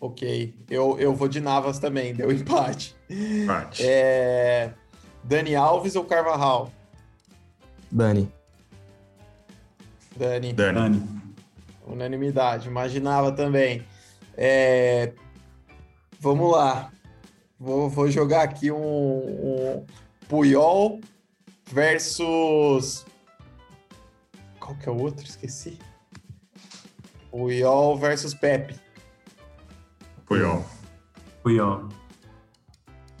C: Ok, eu, eu vou de Navas também, deu empate.
D: Empate.
C: É... Dani Alves ou Carvajal?
A: Dani.
C: Dani,
D: Dani.
B: Dani.
C: unanimidade, imaginava também. É... Vamos lá, vou, vou jogar aqui um, um Puyol versus. Qual que é o outro? Esqueci. Puyol versus Pepe.
D: Puyol.
B: Puyol.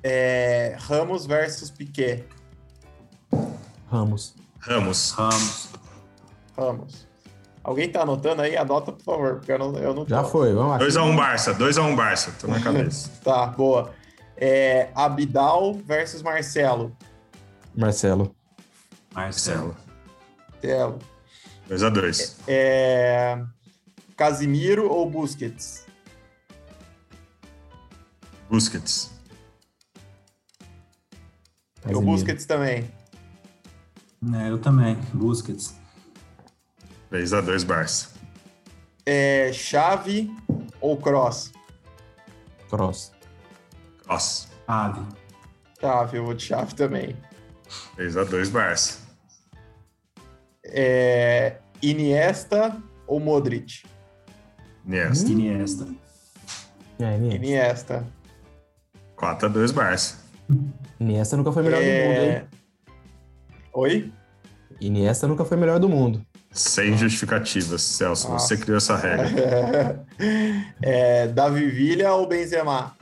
C: É... Ramos versus Piquet.
A: Ramos.
D: Ramos.
B: Ramos.
C: Ramos. Alguém tá anotando aí? Anota, por favor, porque eu não, eu não tô.
A: Já foi, vamos lá.
D: 2x1 Barça. 2x1 Barça. Tô na cabeça.
C: Tá, boa. É, Abidal versus Marcelo.
A: Marcelo.
B: Marcelo.
D: Marcelo.
C: Marcelo.
D: 2x2.
C: É, Casimiro ou Busquets?
D: Busquets.
C: O
A: Casemiro.
C: Busquets também.
B: É, eu também. Busquets.
D: 3x2 Barça.
C: É, Chave ou Cross?
A: Cross.
D: Cross.
B: Ave.
C: Chave, eu vou de Chave também.
D: 3x2 Barça.
C: É, Iniesta ou Modric?
D: Iniesta.
B: Iniesta.
A: É, Iniesta.
C: Iniesta.
D: 4x2 Barça.
A: Iniesta nunca foi melhor do mundo,
C: É...
A: hein?
C: Oi?
A: Iniesta nunca foi melhor do mundo.
D: Sem justificativas, Celso.
C: Nossa.
D: Você criou essa regra.
C: É, Davi Villa ou Benzema?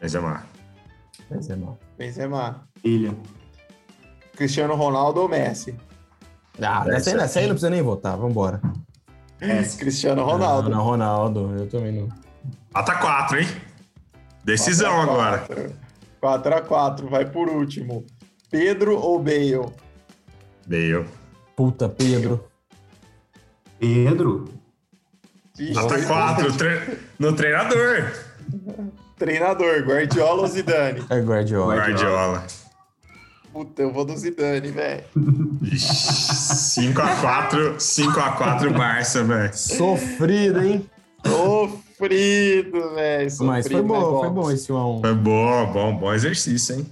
D: Benzema.
A: É mal.
C: Benzema.
B: Ilha.
C: Cristiano Ronaldo ou Messi?
A: Ah,
D: É,
A: nessa, aí- nessa aí não precisa nem votar, vambora.
C: Cristiano Ronaldo.
A: Não, não, Ronaldo, eu também não.
D: 4x4, hein? Decisão agora.
C: 4x4, vai por último. Pedro ou Bale?
D: Bale.
A: Puta, Pedro.
B: Pedro.
D: Nota 4 tre... no treinador.
C: Treinador, Guardiola ou Zidane?
A: É Guardiola.
D: Guardiola.
C: Puta, eu vou do Zidane, velho.
D: 5x4, 5x4 Barça, velho.
A: Sofrido, hein?
C: Sofrido, velho.
A: Mas foi bom, foi bom esse 1x1.
D: Foi bom, bom, bom exercício, hein?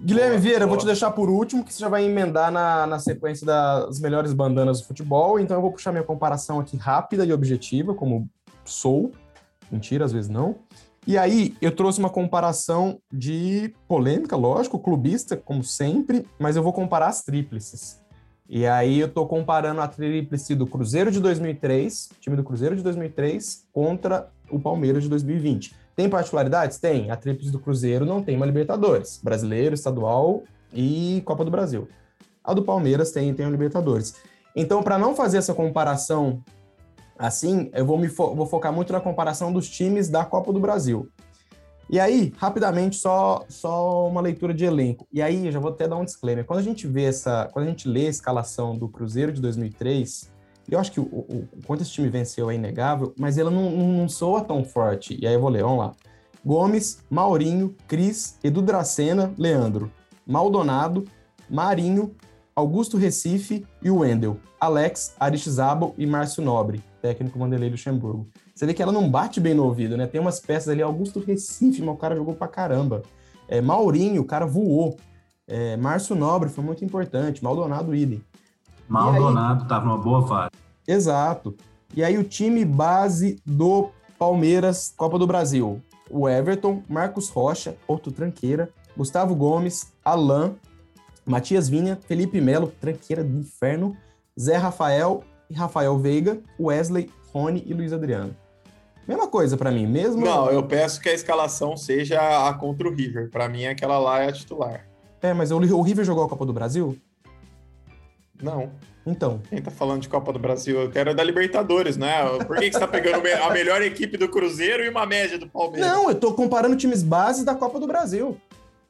A: Guilherme
C: Boa,
A: Vieira, eu vou
C: boa.
A: te deixar por último, que você já vai emendar na, na sequência das melhores bandanas do futebol. Então eu vou puxar minha comparação aqui rápida e objetiva, como sou. Mentira, às vezes não. E aí eu trouxe uma comparação de polêmica, lógico, clubista, como sempre, mas eu vou comparar as tríplices. E aí eu tô comparando a tríplice do Cruzeiro de 2003, time do Cruzeiro de 2003, contra o Palmeiras de 2020. Tem particularidades? Tem. A tríplice do Cruzeiro não tem uma Libertadores. Brasileiro, estadual e Copa do Brasil. A do Palmeiras tem, tem uma Libertadores. Então, para não fazer essa comparação assim, eu vou, me fo- vou focar muito na comparação dos times da Copa do Brasil. E aí, rapidamente, só, só uma leitura de elenco. E aí, eu já vou até dar um disclaimer. Quando a gente vê essa. Quando a gente lê a escalação do Cruzeiro de 2003, eu acho que o, o, o quanto esse time venceu é inegável, mas ela não, não, não soa tão forte. E aí eu vou ler, vamos lá. Gomes, Maurinho, Cris, Edu Dracena, Leandro, Maldonado, Marinho, Augusto Recife e Wendel, Alex, Aristizábal e Márcio Nobre, técnico Vanderlei Luxemburgo. Você vê que ela não bate bem no ouvido, né? Tem umas peças ali, Augusto Recife, mas o cara jogou pra caramba. É, Maurinho, o cara voou. É, Márcio Nobre foi muito importante, Maldonado, idem.
B: Maldonado tava numa boa fase.
A: Exato. E aí o time base do Palmeiras, Copa do Brasil. O Everton, Marcos Rocha, outro tranqueira, Gustavo Gomes, Alain, Matias Vinha, Felipe Melo, tranqueira do inferno, Zé Rafael e Rafael Veiga, Wesley, Rony e Luiz Adriano. Mesma coisa para mim, mesmo.
C: Não, eu peço que a escalação seja a contra o River. Para mim, aquela lá é a titular.
A: É, mas o River jogou a Copa do Brasil?
C: Não.
A: Então.
C: Quem tá falando de Copa do Brasil? Eu quero da Libertadores, né? Por que, que você tá pegando a melhor equipe do Cruzeiro e uma média do Palmeiras?
A: Não, eu tô comparando times bases da Copa do Brasil.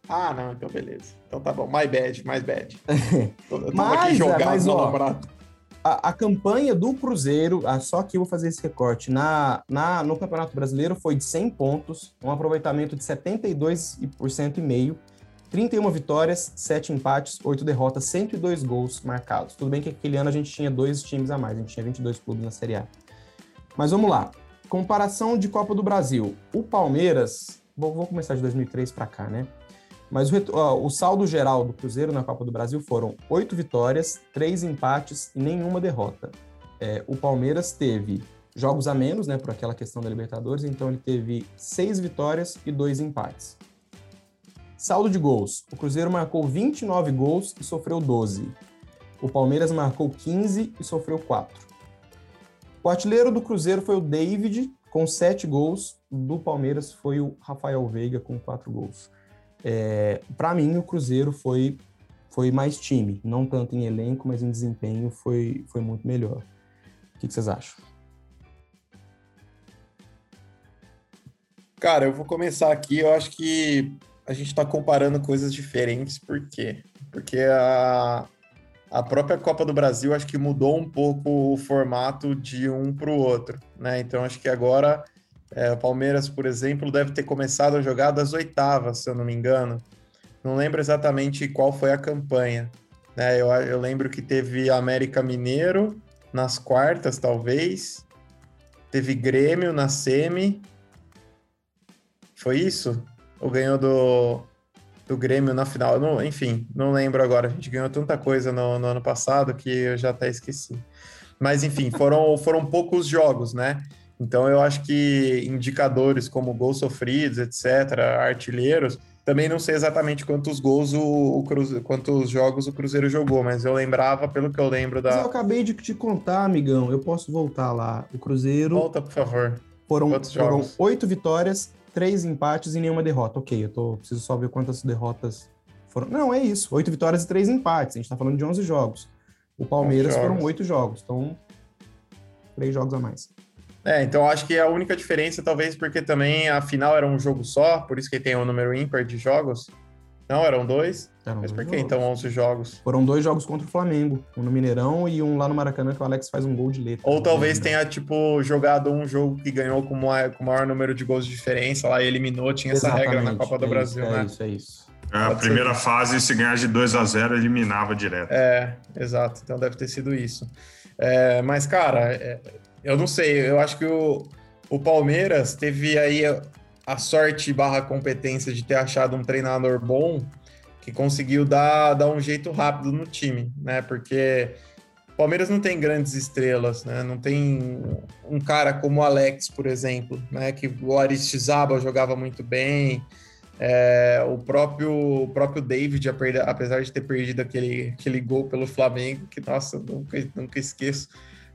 C: Ah, não, então beleza. Então tá bom. My bad, my bad.
A: Eu tô mas, aqui jogado mas, ó, a, a, campanha do Cruzeiro, ah, só que eu vou fazer esse recorte, na, na, no Campeonato Brasileiro foi de 100 pontos, um aproveitamento de 72% e meio, 31 vitórias, 7 empates, 8 derrotas, 102 gols marcados. Tudo bem que aquele ano a gente tinha dois times a mais, a gente tinha 22 clubes na Série A. Mas vamos lá. Comparação de Copa do Brasil. O Palmeiras, vou, vou começar de 2003 para cá, né? Mas o, ó, o, saldo geral do Cruzeiro na Copa do Brasil foram oito vitórias, três empates e nenhuma derrota. É, o Palmeiras teve jogos a menos, né, por aquela questão da Libertadores, então ele teve seis vitórias e dois empates. Saldo de gols: o Cruzeiro marcou 29 gols e sofreu 12. O Palmeiras marcou 15 e sofreu 4. O artilheiro do Cruzeiro foi o David, com 7 gols. Do Palmeiras foi o Rafael Veiga, com 4 gols. É, Para mim, o Cruzeiro foi, foi mais time. Não tanto em elenco, mas em desempenho foi, foi muito melhor. O que, que vocês acham?
C: Cara, eu vou começar aqui. Eu acho que a gente está comparando coisas diferentes, por quê? Porque a, a própria Copa do Brasil acho que mudou um pouco o formato de um para o outro, né? Então acho que agora é, o Palmeiras, por exemplo, deve ter começado a jogar das oitavas, se eu não me engano. Não lembro exatamente qual foi a campanha. Né? Eu, eu lembro que teve América Mineiro nas quartas, talvez. Teve Grêmio na semi. Foi isso? ou ganhou do, do Grêmio na final. Não, enfim, não lembro agora. A gente ganhou tanta coisa no, no, ano passado que eu já até esqueci. Mas, enfim, foram, foram poucos jogos, né? Então, eu acho que indicadores como gols sofridos, etc., artilheiros, também não sei exatamente quantos gols o, o Cruzeiro, quantos jogos o Cruzeiro jogou, mas eu lembrava, pelo que eu lembro da. Mas
A: eu acabei de te contar, amigão. Eu posso voltar lá. O Cruzeiro.
C: Volta, por favor.
A: Foram, foram oito vitórias, três empates e nenhuma derrota. Ok, eu tô, preciso só ver quantas derrotas foram. Não, é isso. Oito vitórias e três empates. A gente tá falando de 11 jogos. O Palmeiras foram oito jogos. Então, três jogos a mais.
C: É, então acho que a única diferença, talvez, porque também a final era um jogo só, por isso que tem um número ímpar de jogos. Não, eram dois? Eram Mas por que então 11 jogos?
A: Foram dois jogos contra o Flamengo. Um no Mineirão e um lá no Maracanã que o Alex faz um gol de letra.
C: Ou talvez tenha, tipo, jogado um jogo que ganhou com o maior número de gols de diferença lá e eliminou. Tinha Exatamente. essa regra na Copa do
A: é
C: Brasil,
A: isso,
C: né?
A: É isso, é isso.
D: É, a primeira ser. fase, se ganhar de 2 a 0 eliminava direto.
C: É, exato. Então deve ter sido isso. É, mas, cara, é, eu não sei. Eu acho que o, o Palmeiras teve aí a sorte barra competência de ter achado um treinador bom que conseguiu dar, dar um jeito rápido no time, né? Porque o Palmeiras não tem grandes estrelas, né? Não tem um cara como o Alex, por exemplo, né? Que o Aristizaba jogava muito bem. É, o próprio o próprio David, apesar de ter perdido aquele, aquele gol pelo Flamengo, que nossa, nunca, nunca esqueço.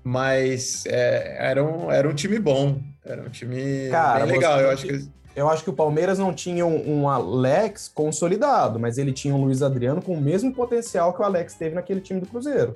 C: Mas é, era, um, era um time bom, era um time Cara, bem legal. Eu acho que
A: eu acho que o Palmeiras não tinha um, um, Alex consolidado, mas ele tinha um Luiz Adriano com o mesmo potencial que o Alex teve naquele time do Cruzeiro.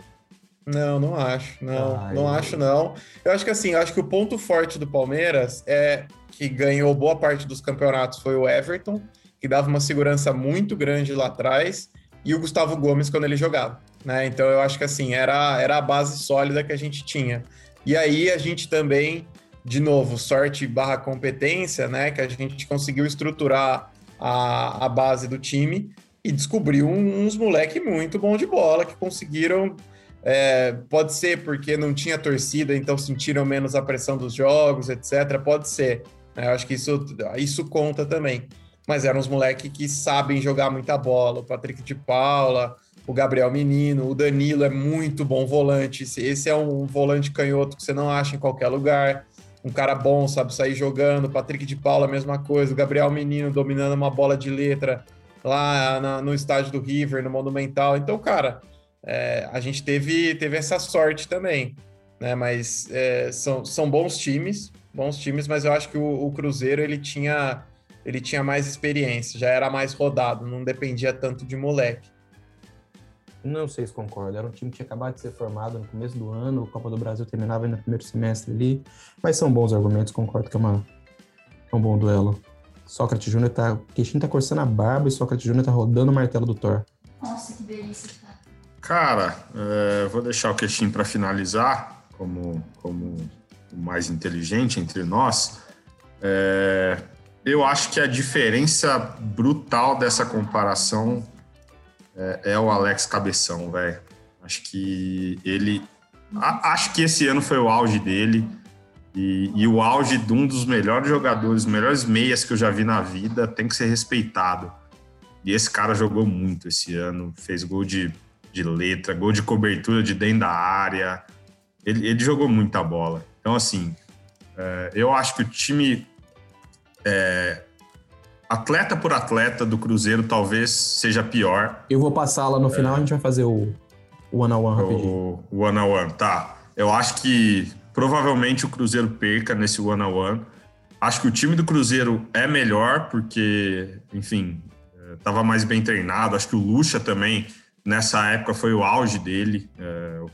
C: Não, não acho. Não, Ai, não acho, não. Eu acho que assim, eu acho que o ponto forte do Palmeiras é que ganhou boa parte dos campeonatos foi o Everton, que dava uma segurança muito grande lá atrás, e o Gustavo Gomes quando ele jogava. Né? Então eu acho que assim, era, era a base sólida que a gente tinha. E aí a gente também de novo, sorte barra competência, né? Que a gente conseguiu estruturar a, a base do time e descobriu uns moleque muito bom de bola que conseguiram. É, pode ser porque não tinha torcida, então sentiram menos a pressão dos jogos, etc. Pode ser. Né? Eu acho que isso, isso conta também. Mas eram uns moleques que sabem jogar muita bola. O Patrick de Paula, o Gabriel Menino, o Danilo é muito bom volante. Esse é um volante canhoto que você não acha em qualquer lugar um cara bom, sabe, sair jogando. Patrick de Paula, mesma coisa. O Gabriel Menino dominando uma bola de letra lá na, no estádio do River, no Monumental. Então, cara, é, a gente teve, teve essa sorte também, né? Mas é, são, são bons times, bons times, mas eu acho que o, o, Cruzeiro ele tinha, ele tinha mais experiência, já era mais rodado, não dependia tanto de moleque.
A: Não sei se concordo. Era um time que tinha acabado de ser formado no começo do ano, o Copa do Brasil terminava no primeiro semestre ali. Mas são bons argumentos, concordo que é, uma, é um bom duelo. Sócrates Júnior tá. O Queixinho tá coçando a barba e Sócrates Júnior tá rodando o martelo do Thor.
E: Nossa, que delícia,
D: cara. Cara, é, vou deixar o Queixinho para finalizar, como, como o mais inteligente entre nós. É, eu acho que a diferença brutal dessa comparação é, é o Alex Cabeção, velho. Acho que ele. A, acho que esse ano foi o auge dele. E, e, o auge de um dos melhores jogadores, melhores meias que eu já vi na vida, tem que ser respeitado. E esse cara jogou muito esse ano, fez gol de, de letra, gol de cobertura de dentro da área. Ele, ele jogou muita bola. Então, assim, é, eu acho que o time é, atleta por atleta do Cruzeiro talvez seja pior.
A: Eu vou passar lá no final, a gente vai fazer o, o one on one rapidinho.
D: O one on one, tá. Eu acho que provavelmente o Cruzeiro perca nesse one on one. Acho que o time do Cruzeiro é melhor porque, enfim, estava mais bem treinado. Acho que o Lucha também nessa época foi o auge dele. É,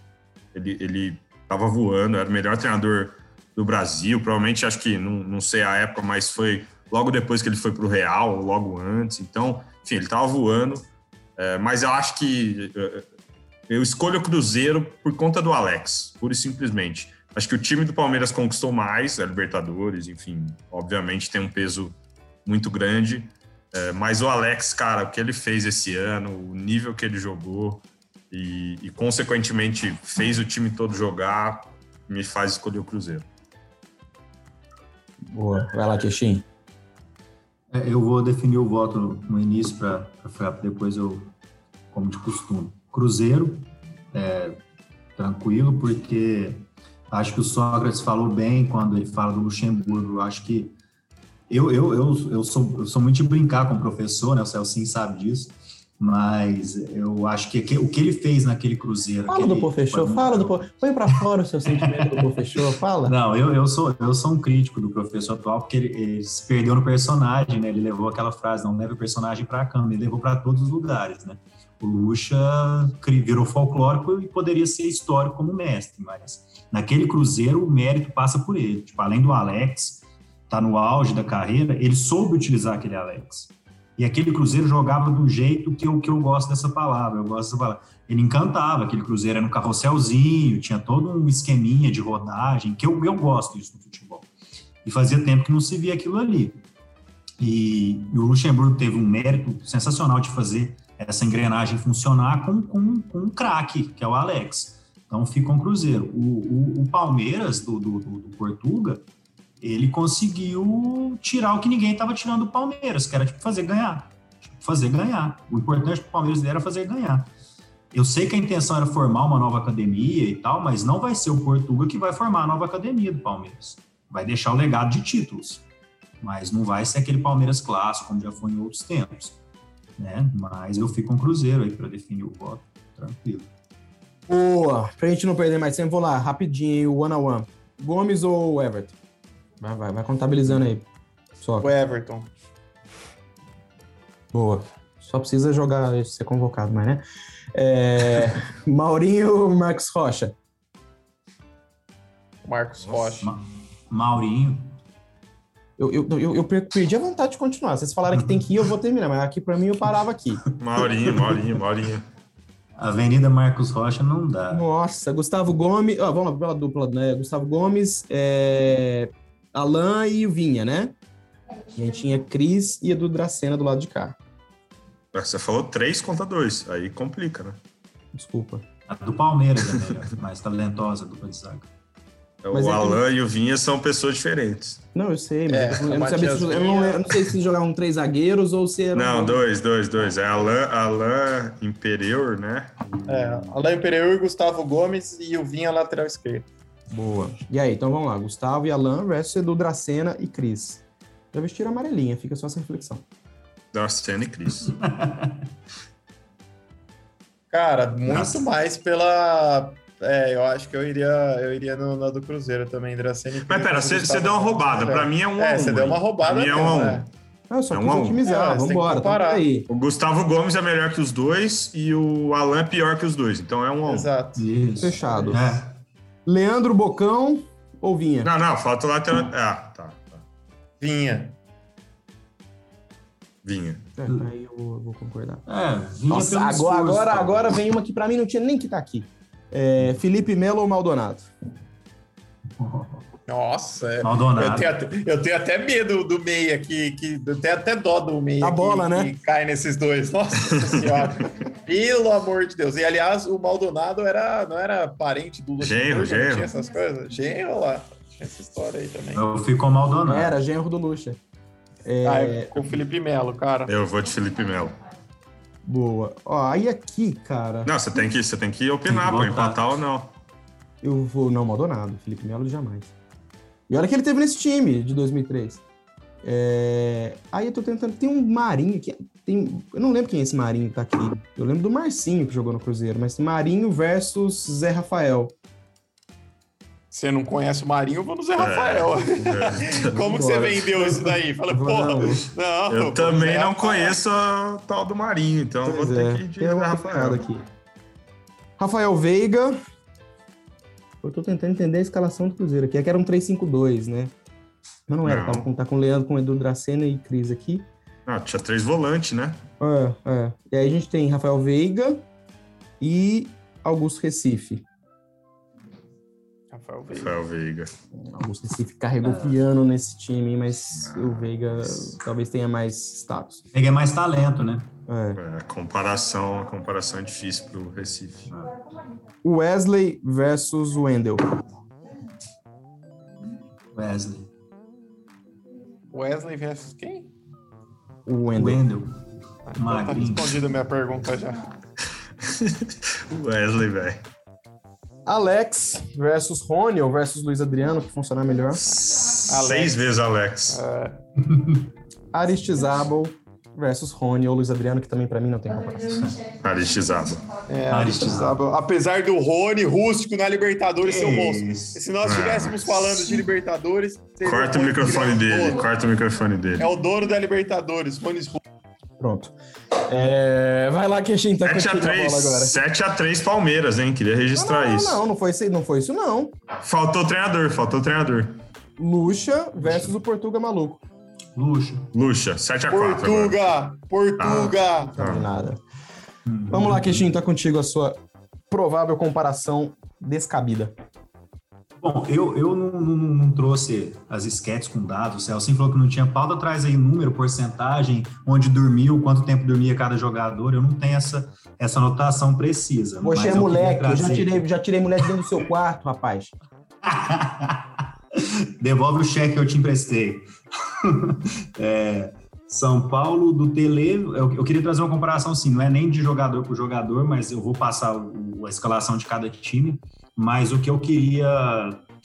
D: ele, ele tava voando, era o melhor treinador do Brasil. Provavelmente, acho que, não, não sei a época, mas foi logo depois que ele foi para o Real, logo antes. Então, enfim, ele estava voando. É, mas eu acho que é, eu escolho o Cruzeiro por conta do Alex, pura e simplesmente. Acho que o time do Palmeiras conquistou mais, a Libertadores, enfim, obviamente tem um peso muito grande. É, mas o Alex, cara, o que ele fez esse ano, o nível que ele jogou e, e consequentemente fez o time todo jogar, me faz escolher o Cruzeiro.
A: Boa, vai lá, Queixinho.
B: É, eu vou definir o voto no início para depois eu, como de costume. Cruzeiro, é, tranquilo, porque acho que o Sócrates falou bem quando ele fala do Luxemburgo. Acho que eu, eu, eu, eu, sou, eu sou muito de brincar com o professor, né? O Celcinho sabe disso. Mas eu acho que, que, o que ele fez naquele Cruzeiro.
A: Fala do professor, fala do Põe para fora o seu sentimento do professor, fala.
B: Não, eu, eu, sou, eu sou um crítico do professor atual, porque ele, ele se perdeu no personagem, né? Ele levou aquela frase: não leva o personagem para a cama, ele levou para todos os lugares, né? O Lucha virou folclórico e poderia ser histórico como mestre, mas naquele Cruzeiro o mérito passa por ele. Tipo, além do Alex, tá no auge da carreira, ele soube utilizar aquele Alex. E aquele Cruzeiro jogava do jeito que eu, que eu gosto dessa palavra. Eu gosto dessa palavra. Ele encantava, aquele Cruzeiro era no carrosselzinho, tinha todo um esqueminha de rodagem, que eu, eu gosto disso no futebol. E fazia tempo que não se via aquilo ali. E, e o Luxemburgo teve um mérito sensacional de fazer essa engrenagem funcionar com, com, com um craque, que é o Alex. Então fica um Cruzeiro. O, o, o Palmeiras, do, do, do Portuga, ele conseguiu tirar o que ninguém estava tirando do Palmeiras, que era tipo fazer ganhar. Tipo, fazer ganhar. O importante para o Palmeiras era fazer ganhar. Eu sei que a intenção era formar uma nova academia e tal, mas não vai ser o Portuga que vai formar a nova academia do Palmeiras. Vai deixar o legado de títulos, mas não vai ser aquele Palmeiras clássico, como já foi em outros tempos. Né? Mas eu fico com o Cruzeiro aí para definir o voto, tranquilo.
A: Boa! Pra gente não perder mais tempo, vou lá, rapidinho, o one on one. Gomes ou Everton? Vai, vai, vai contabilizando aí.
C: Só. O Everton.
A: Boa. Só precisa jogar, ser convocado, mas né? É... Maurinho ou Marcos Rocha?
C: Marcos Rocha. Ma
B: Maurinho.
A: Eu, eu, eu, eu, perdi a vontade de continuar. Vocês falaram que tem que ir, eu vou terminar, mas aqui para mim eu parava aqui.
D: Maurinho, Maurinho, Maurinho.
B: Avenida Marcos Rocha não dá.
A: Nossa, Gustavo Gomes. Ó, vamos lá pela dupla, né? Gustavo Gomes, é... Alan e o Vinha, né? E aí tinha Cris e Edu Dracena do lado de cá.
D: Você falou três contra dois, aí complica, né?
A: Desculpa.
B: A do Palmeiras é melhor, mais talentosa do de zaga.
D: O é Alan que... e o Vinha são pessoas diferentes.
A: Não, eu sei, mas é, eu, não, se, eu, não, eu, não, sei se jogavam três zagueiros ou se
D: era. Não, dois, dois, dois. É Alan, Alan Imperior, né?
C: É, Alan Imperior, Gustavo Gomes e o Vinha lateral esquerdo.
A: Boa. E aí, então vamos lá. Gustavo e Alan versus Edu Dracena e Cris. Já vestiram amarelinha, fica só essa reflexão.
D: Dracena e Cris.
C: Cara, muito Nossa. mais pela. É, eu acho que eu iria, eu iria no, no do Cruzeiro também, Dracena e Cris.
D: Mas pera, você deu uma roubada. Pra mim é um
C: É, você deu uma roubada.
D: Pra mim é um a um. É.
A: Ah, só é um otimizar, é, vambora, tá aí.
D: O Gustavo Gomes é melhor que os dois e o Alan é pior que os dois, então é um a um.
C: Exato.
A: Isso. Fechado. É. Leandro Bocão ou Vinha?
D: Não, não, falta o lateral. Ah, tá, tá.
C: Vinha.
D: Vinha.
A: É, aí eu vou concordar.
B: É, vinha
A: Nossa, agora, agora, agora vem uma que pra mim não tinha nem que estar tá aqui. É, Felipe Melo ou Maldonado?
C: Nossa, é.
B: Maldonado.
C: Eu, tenho até, eu tenho até medo do meia que, que eu tenho até dó do meia
A: a bola,
C: que,
A: né?
C: que cai nesses dois. Nossa senhora. Pelo amor de Deus. E aliás, o Maldonado era, não era parente do
D: Genro, genro.
C: Tinha essas coisas. Genro lá. Tinha essa história aí também.
B: Eu fico Maldonado.
A: Era genro do Lucha.
C: É... Ah, é com o Felipe Melo, cara.
D: Eu vou de Felipe Melo.
A: Boa. Ó, aí aqui, cara.
D: Não, você tem que, você tem que opinar, pô, empatar ou não.
A: Eu vou. Não, Maldonado. Felipe Melo jamais. E olha que ele teve nesse time de 2003. É... Aí eu tô tentando. Tem um Marinho aqui. Tem... Eu não lembro quem é esse Marinho que tá aqui. Eu lembro do Marcinho que jogou no Cruzeiro, mas Marinho versus Zé Rafael.
C: Você não conhece o Marinho, eu vou no Zé Rafael. É. Como que você vendeu isso daí? Fala, pô, não. não.
D: Eu também não conheço a tal do Marinho, então pois vou é. ter que ir de Zé Rafael. Aqui.
A: Rafael Veiga. Eu tô tentando entender a escalação do Cruzeiro aqui. É que era um 3-5-2, né? Mas não era, não. Tava com, tá com o Leandro, com o Edu Dracena e Cris aqui.
D: Ah, tinha três volantes, né?
A: É, é. E aí a gente tem Rafael Veiga e Augusto Recife.
C: Rafael Veiga.
D: Rafael Veiga.
A: Augusto Recife carregou ah. piano nesse time, mas ah. o Veiga talvez tenha mais status.
B: Veiga é mais talento, né?
D: É. é comparação, a comparação é difícil pro Recife.
A: Wesley versus Wendel.
B: Wesley.
C: Wesley versus quem?
A: O Wendel.
B: Wendel.
C: Ah, então tá respondida a minha pergunta já.
D: Wesley, velho.
A: Alex versus Rony ou versus Luiz Adriano, que funcionar melhor.
D: Seis vezes Alex. É.
A: Aristizábal versus Rony ou Luiz Adriano, que também para mim não tem comparação.
D: Aristizábal.
C: É, Aristizábal. Apesar do Rony rústico na Libertadores ser um monstro. Se nós estivéssemos falando de Libertadores...
D: Corta o microfone dele, corta o microfone dele.
C: É o dono da Libertadores, Rony
A: Pronto. É... Vai lá que a gente tá
D: 7 a 3, agora. 7 a 3 Palmeiras, hein? Queria registrar
A: não, não,
D: isso.
A: Não, não foi, isso, não foi isso, não.
D: Faltou o treinador, faltou o treinador.
A: Lucha versus o Portuga Maluco.
B: Lucha.
D: Lucha, 7 a
C: 4 Portuga! Agora. Portuga! Ah,
A: tá. nada. Vamos lá, Queixinho, tá contigo a sua provável comparação descabida.
B: Bom, eu, eu não, não, não, trouxe as esquetes com dados. O Celso falou que não tinha pauta, traz aí número, porcentagem, onde dormiu, quanto tempo dormia cada jogador. Eu não tenho essa, essa anotação precisa.
A: Poxa, é moleque, eu já tirei, já tirei mulher dentro do seu quarto, rapaz.
B: Devolve o cheque que eu te emprestei. é, São Paulo do Tele, eu, eu, queria trazer uma comparação assim, não é nem de jogador por jogador, mas eu vou passar o, a escalação de cada time. Mas o que eu queria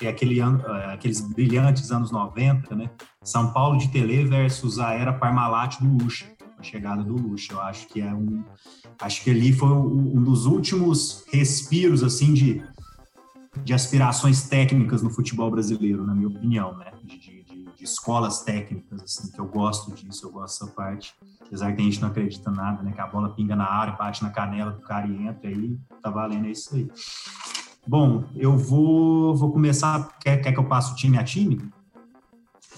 B: é aquele é, aqueles brilhantes anos 90, né? São Paulo de Tele versus a era Parmalat do Lucha, a chegada do Lucha. Eu acho que é um, acho que ali foi um dos últimos respiros assim de, de aspirações técnicas no futebol brasileiro, na minha opinião, né? De, de, escolas técnicas, assim, que eu gosto disso, eu gosto dessa parte. Apesar que a gente não acredita nada, né? Que a bola pinga na área, bate na canela do cara e entra aí, tá valendo, é isso aí. Bom, eu vou, vou começar. Quer, quer que eu passe o time a time?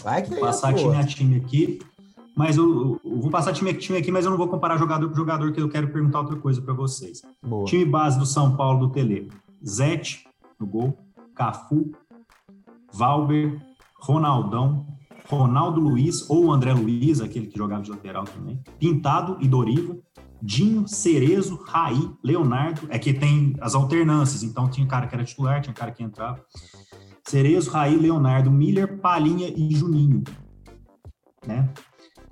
A: Vai que
B: vou passar time a time aqui. Mas eu, eu, vou passar time a time aqui, mas eu não vou comparar jogador por jogador, que eu quero perguntar outra coisa para vocês.
A: Boa.
B: Time base do São Paulo do Tele. Zete no gol, Cafu, Valber, Ronaldão, Ronaldo Luiz ou André Luiz, aquele que jogava de lateral também, Pintado e Doriva, Dinho, Cerezo, Raí, Leonardo. É que tem as alternâncias, então tinha cara que era titular, tinha cara que entrava. Cerezo, Raí, Leonardo, Miller, Palinha e Juninho. Né?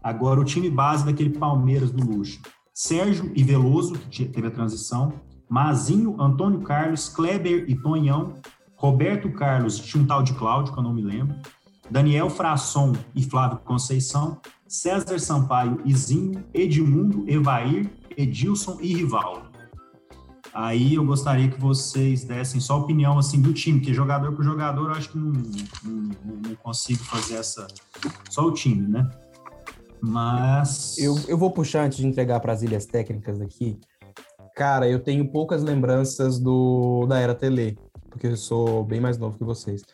B: Agora o time base daquele Palmeiras do Luxo. Sérgio e Veloso, que teve a transição. Mazinho, Antônio Carlos, Kleber e Tonhão. Roberto Carlos, tinha um tal de Cláudio, que eu não me lembro. Daniel Frasson e Flávio Conceição. César Sampaio, Izinho, Edmundo, Evair, Edilson e Rivaldo. Aí eu gostaria que vocês dessem só opinião assim do time, que jogador por jogador eu acho que não, não, não consigo fazer essa. Só o time, né? Mas.
A: Eu, eu vou puxar antes de entregar para as ilhas técnicas aqui. Cara, eu tenho poucas lembranças do da era Tele, porque eu sou bem mais novo que vocês.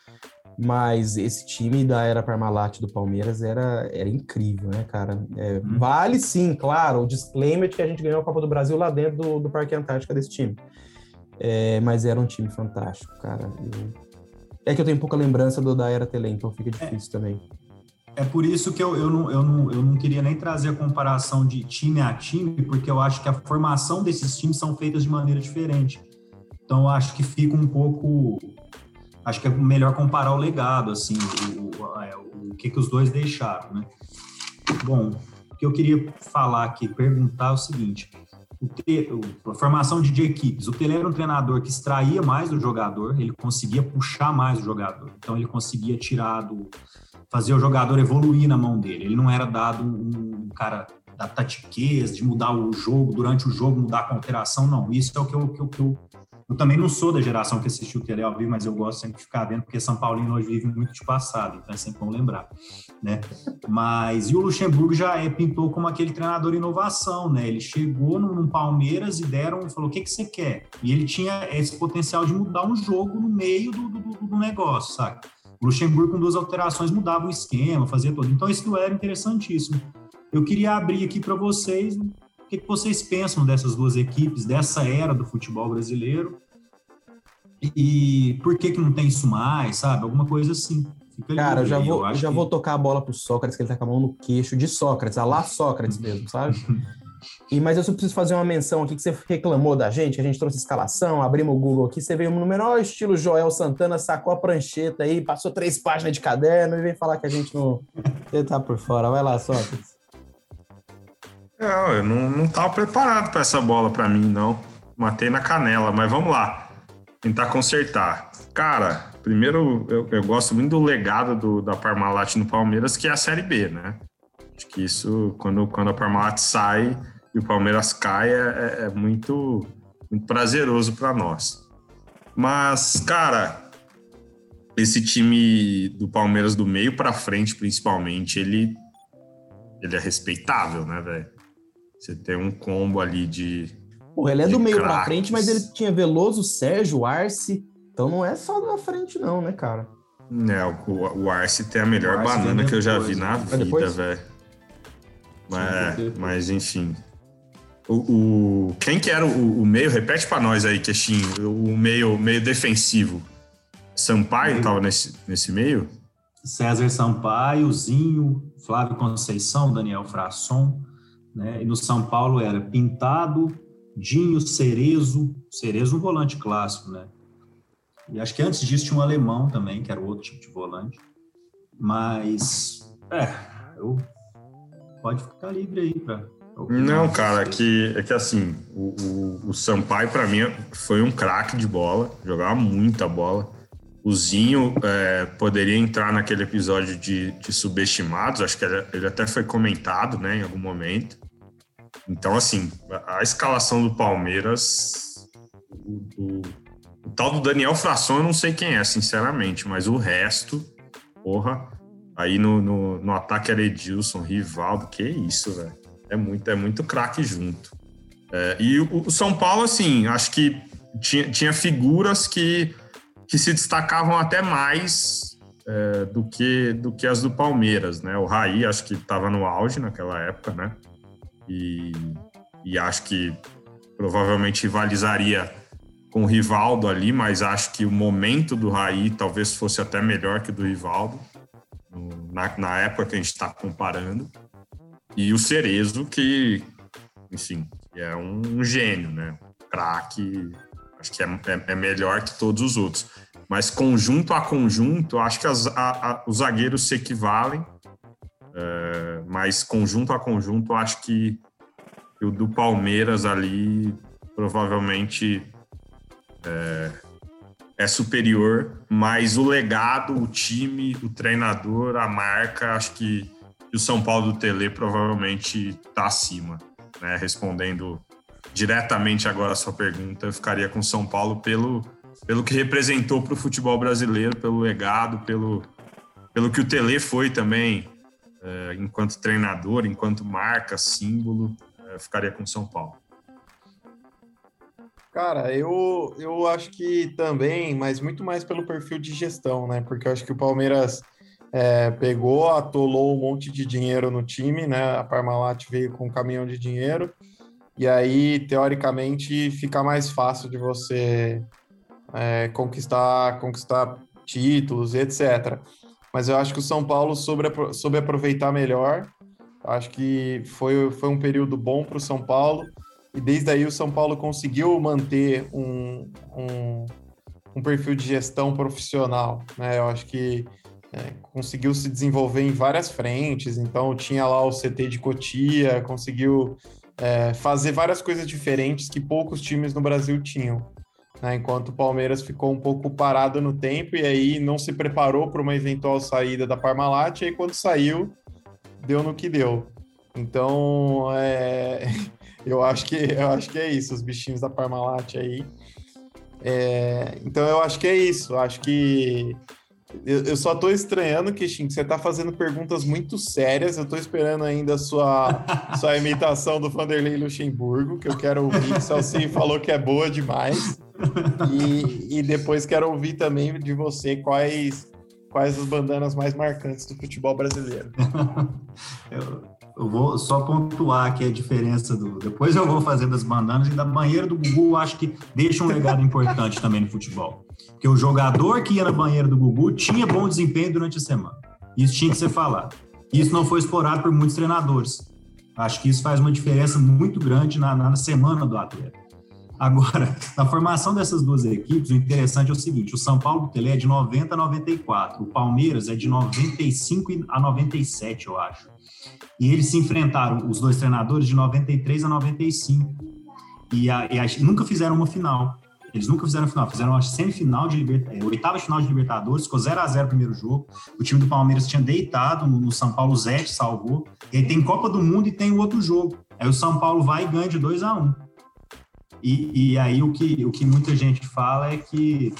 A: Mas esse time da era Parmalat do Palmeiras era, era incrível, né, cara? É, hum. Vale sim, claro, o disclaimer de que a gente ganhou a Copa do Brasil lá dentro do, do Parque Antártica desse time. É, mas era um time fantástico, cara. É que eu tenho pouca lembrança do, da era Tele, então fica difícil é. também.
B: É por isso que eu, eu, não, eu, não, eu não queria nem trazer a comparação de time a time, porque eu acho que a formação desses times são feitas de maneira diferente. Então, eu acho que fica um pouco acho que é melhor comparar o legado, assim, o, o, é, o que, que os dois deixaram, né? Bom, o que eu queria falar aqui, perguntar é o seguinte, o te, a formação de, equipes, o Tele era um treinador que extraía mais do jogador, ele conseguia puxar mais o jogador, então ele conseguia tirar do, fazer o jogador evoluir na mão dele, ele não era dado um, um cara da tatiquez, de mudar o jogo, durante o jogo mudar a alteração, não, isso é o que eu, que eu, que eu eu também não sou da geração que assistiu o Tele ao vivo, mas eu gosto sempre de ficar vendo, porque São Paulino hoje vive muito de passado, então é sempre bom lembrar, né? Mas, e o Luxemburgo já é, pintou como aquele treinador inovação, né? Ele chegou no, no Palmeiras e deram, falou, o que, que você quer? E ele tinha esse potencial de mudar um jogo no meio do, do, do negócio, sabe? O Luxemburgo, com duas alterações, mudava o esquema, fazia tudo. Então, isso era interessantíssimo. Eu queria abrir aqui para vocês que, que vocês pensam dessas duas equipes, dessa era do futebol brasileiro? E por que, que não tem isso mais, sabe? Alguma coisa assim.
A: Fica Cara, eu já, vou, eu já que... vou tocar a bola pro Sócrates, que ele tá com a mão no queixo de Sócrates, a lá Sócrates mesmo, sabe? E, mas eu só preciso fazer uma menção aqui que você reclamou da gente, que a gente trouxe escalação, abrimos o Google aqui, você veio no menor estilo Joel Santana, sacou a prancheta aí, passou três páginas de caderno e vem falar que a gente não. Você tá por fora. Vai lá, Sócrates.
D: Não, eu não, não tava preparado para essa bola para mim, não. Matei na canela, mas vamos lá. Tentar consertar. Cara, primeiro eu, eu gosto muito do legado do, da Parmalat no Palmeiras, que é a Série B, né? Acho que isso, quando, quando a Parmalat sai e o Palmeiras cai, é, é, é muito, muito prazeroso para nós. Mas, cara, esse time do Palmeiras do meio para frente, principalmente, ele, ele é respeitável, né, velho? Você tem um combo ali de.
A: Pô, ele é do meio craques. pra frente, mas ele tinha Veloso, Sérgio, Arce. Então não é só da frente, não, né, cara?
D: É, o, o Arce tem a melhor banana que eu já vi na vida, velho. Mas, mas, enfim. O, o, quem que era o, o meio? Repete para nós aí, Queixinho. O meio, meio defensivo. Sampaio estava nesse, nesse meio?
B: César Sampaio, Zinho, Flávio Conceição, Daniel Frasson, né? E no São Paulo era Pintado, Dinho, Cerezo, Cerezo um volante clássico, né? E acho que antes disso tinha um alemão também, que era outro tipo de volante. Mas, é, eu pode ficar livre aí para
D: não, cara, é que, é que assim, o, o, o Sampaio, para mim, foi um craque de bola, jogava muita bola. O Zinho é, poderia entrar naquele episódio de, de subestimados, acho que ele, ele, até foi comentado né, em algum momento. Então, assim, a, escalação do Palmeiras, o, o, o, tal do Daniel Fração, eu não sei quem é, sinceramente, mas o resto, porra, aí no, no, no ataque era Edilson, Rivaldo, que isso, velho. É muito, é muito craque junto. É, e o, o, São Paulo, assim, acho que tinha, tinha figuras que, que se destacavam até mais é, do, que, do que as do Palmeiras, né? O Raí, acho que estava no auge naquela época, né? E, e acho que provavelmente rivalizaria com o Rivaldo ali, mas acho que o momento do Raí talvez fosse até melhor que o do Rivaldo, na, na época que a gente está comparando. E o Cerezo, que, enfim, é um gênio, né? Craque, acho que é, é, é, melhor que todos os outros. Mas conjunto a conjunto, acho que as, a, a, os zagueiros se equivalem. É, mas conjunto a conjunto, acho que, o do Palmeiras ali provavelmente é, é, superior, mas o legado, o time, o treinador, a marca, acho que o São Paulo do Tele provavelmente está acima. Né? Respondendo diretamente agora a sua pergunta, eu ficaria com São Paulo pelo, pelo que representou para o futebol brasileiro, pelo legado, pelo, pelo que o Tele foi também, é, enquanto treinador, enquanto marca, símbolo, é, ficaria com São Paulo.
C: Cara, eu, eu acho que também, mas muito mais pelo perfil de gestão, né? Porque eu acho que o Palmeiras é, pegou, atolou um monte de dinheiro no time, né? A Parmalat veio com um caminhão de dinheiro, e aí, teoricamente, fica mais fácil de você é, conquistar, conquistar títulos, etc. Mas eu acho que o São Paulo soube, soube aproveitar melhor. Acho que foi, foi um período bom para o São Paulo, e desde aí o São Paulo conseguiu manter um, um, um perfil de gestão profissional. Né? Eu acho que é, conseguiu se desenvolver em várias frentes, então tinha lá o CT de Cotia, conseguiu é, fazer várias coisas diferentes que poucos times no Brasil tinham. Né? Enquanto o Palmeiras ficou um pouco parado no tempo e aí não se preparou para uma eventual saída da Parmalat, e aí quando saiu, deu no que deu. Então, é, eu, acho que, eu acho que é isso, os bichinhos da Parmalat aí. É, então, eu acho que é isso. Acho que eu, eu só tô estranhando, Kishin, que você tá fazendo perguntas muito sérias. Eu tô esperando ainda a sua, sua imitação do Vanderlei Luxemburgo, que eu quero ouvir. O Celcinho falou que é boa demais. E, e depois quero ouvir também de você quais, quais as bandanas mais marcantes do futebol brasileiro.
B: eu, eu vou só pontuar aqui a diferença do. Depois eu vou fazer das bandanas e da banheira do Gugu, acho que deixa um legado importante também no futebol. Porque o jogador que ia na banheira do Gugu tinha bom desempenho durante a semana. Isso tinha que ser falado. Isso não foi explorado por muitos treinadores. Acho que isso faz uma diferença muito grande na, na semana do atleta. Agora, na formação dessas duas equipes, o interessante é o seguinte: o São Paulo Tele é de 90 a 94, o Palmeiras é de 95 a 97, eu acho. E eles se enfrentaram, os dois treinadores, de 93 a 95. E, a, e a, nunca fizeram uma final. Eles nunca fizeram final, fizeram uma semifinal de Libertadores, é, oitava final de Libertadores, ficou 0 a 0 o primeiro jogo. O time do Palmeiras tinha deitado no, no São Paulo, Zete salvou. E aí tem Copa do Mundo e tem o outro jogo. Aí o São Paulo vai e ganha de 2 a 1 um. E, e, aí o que, o que muita gente fala é que,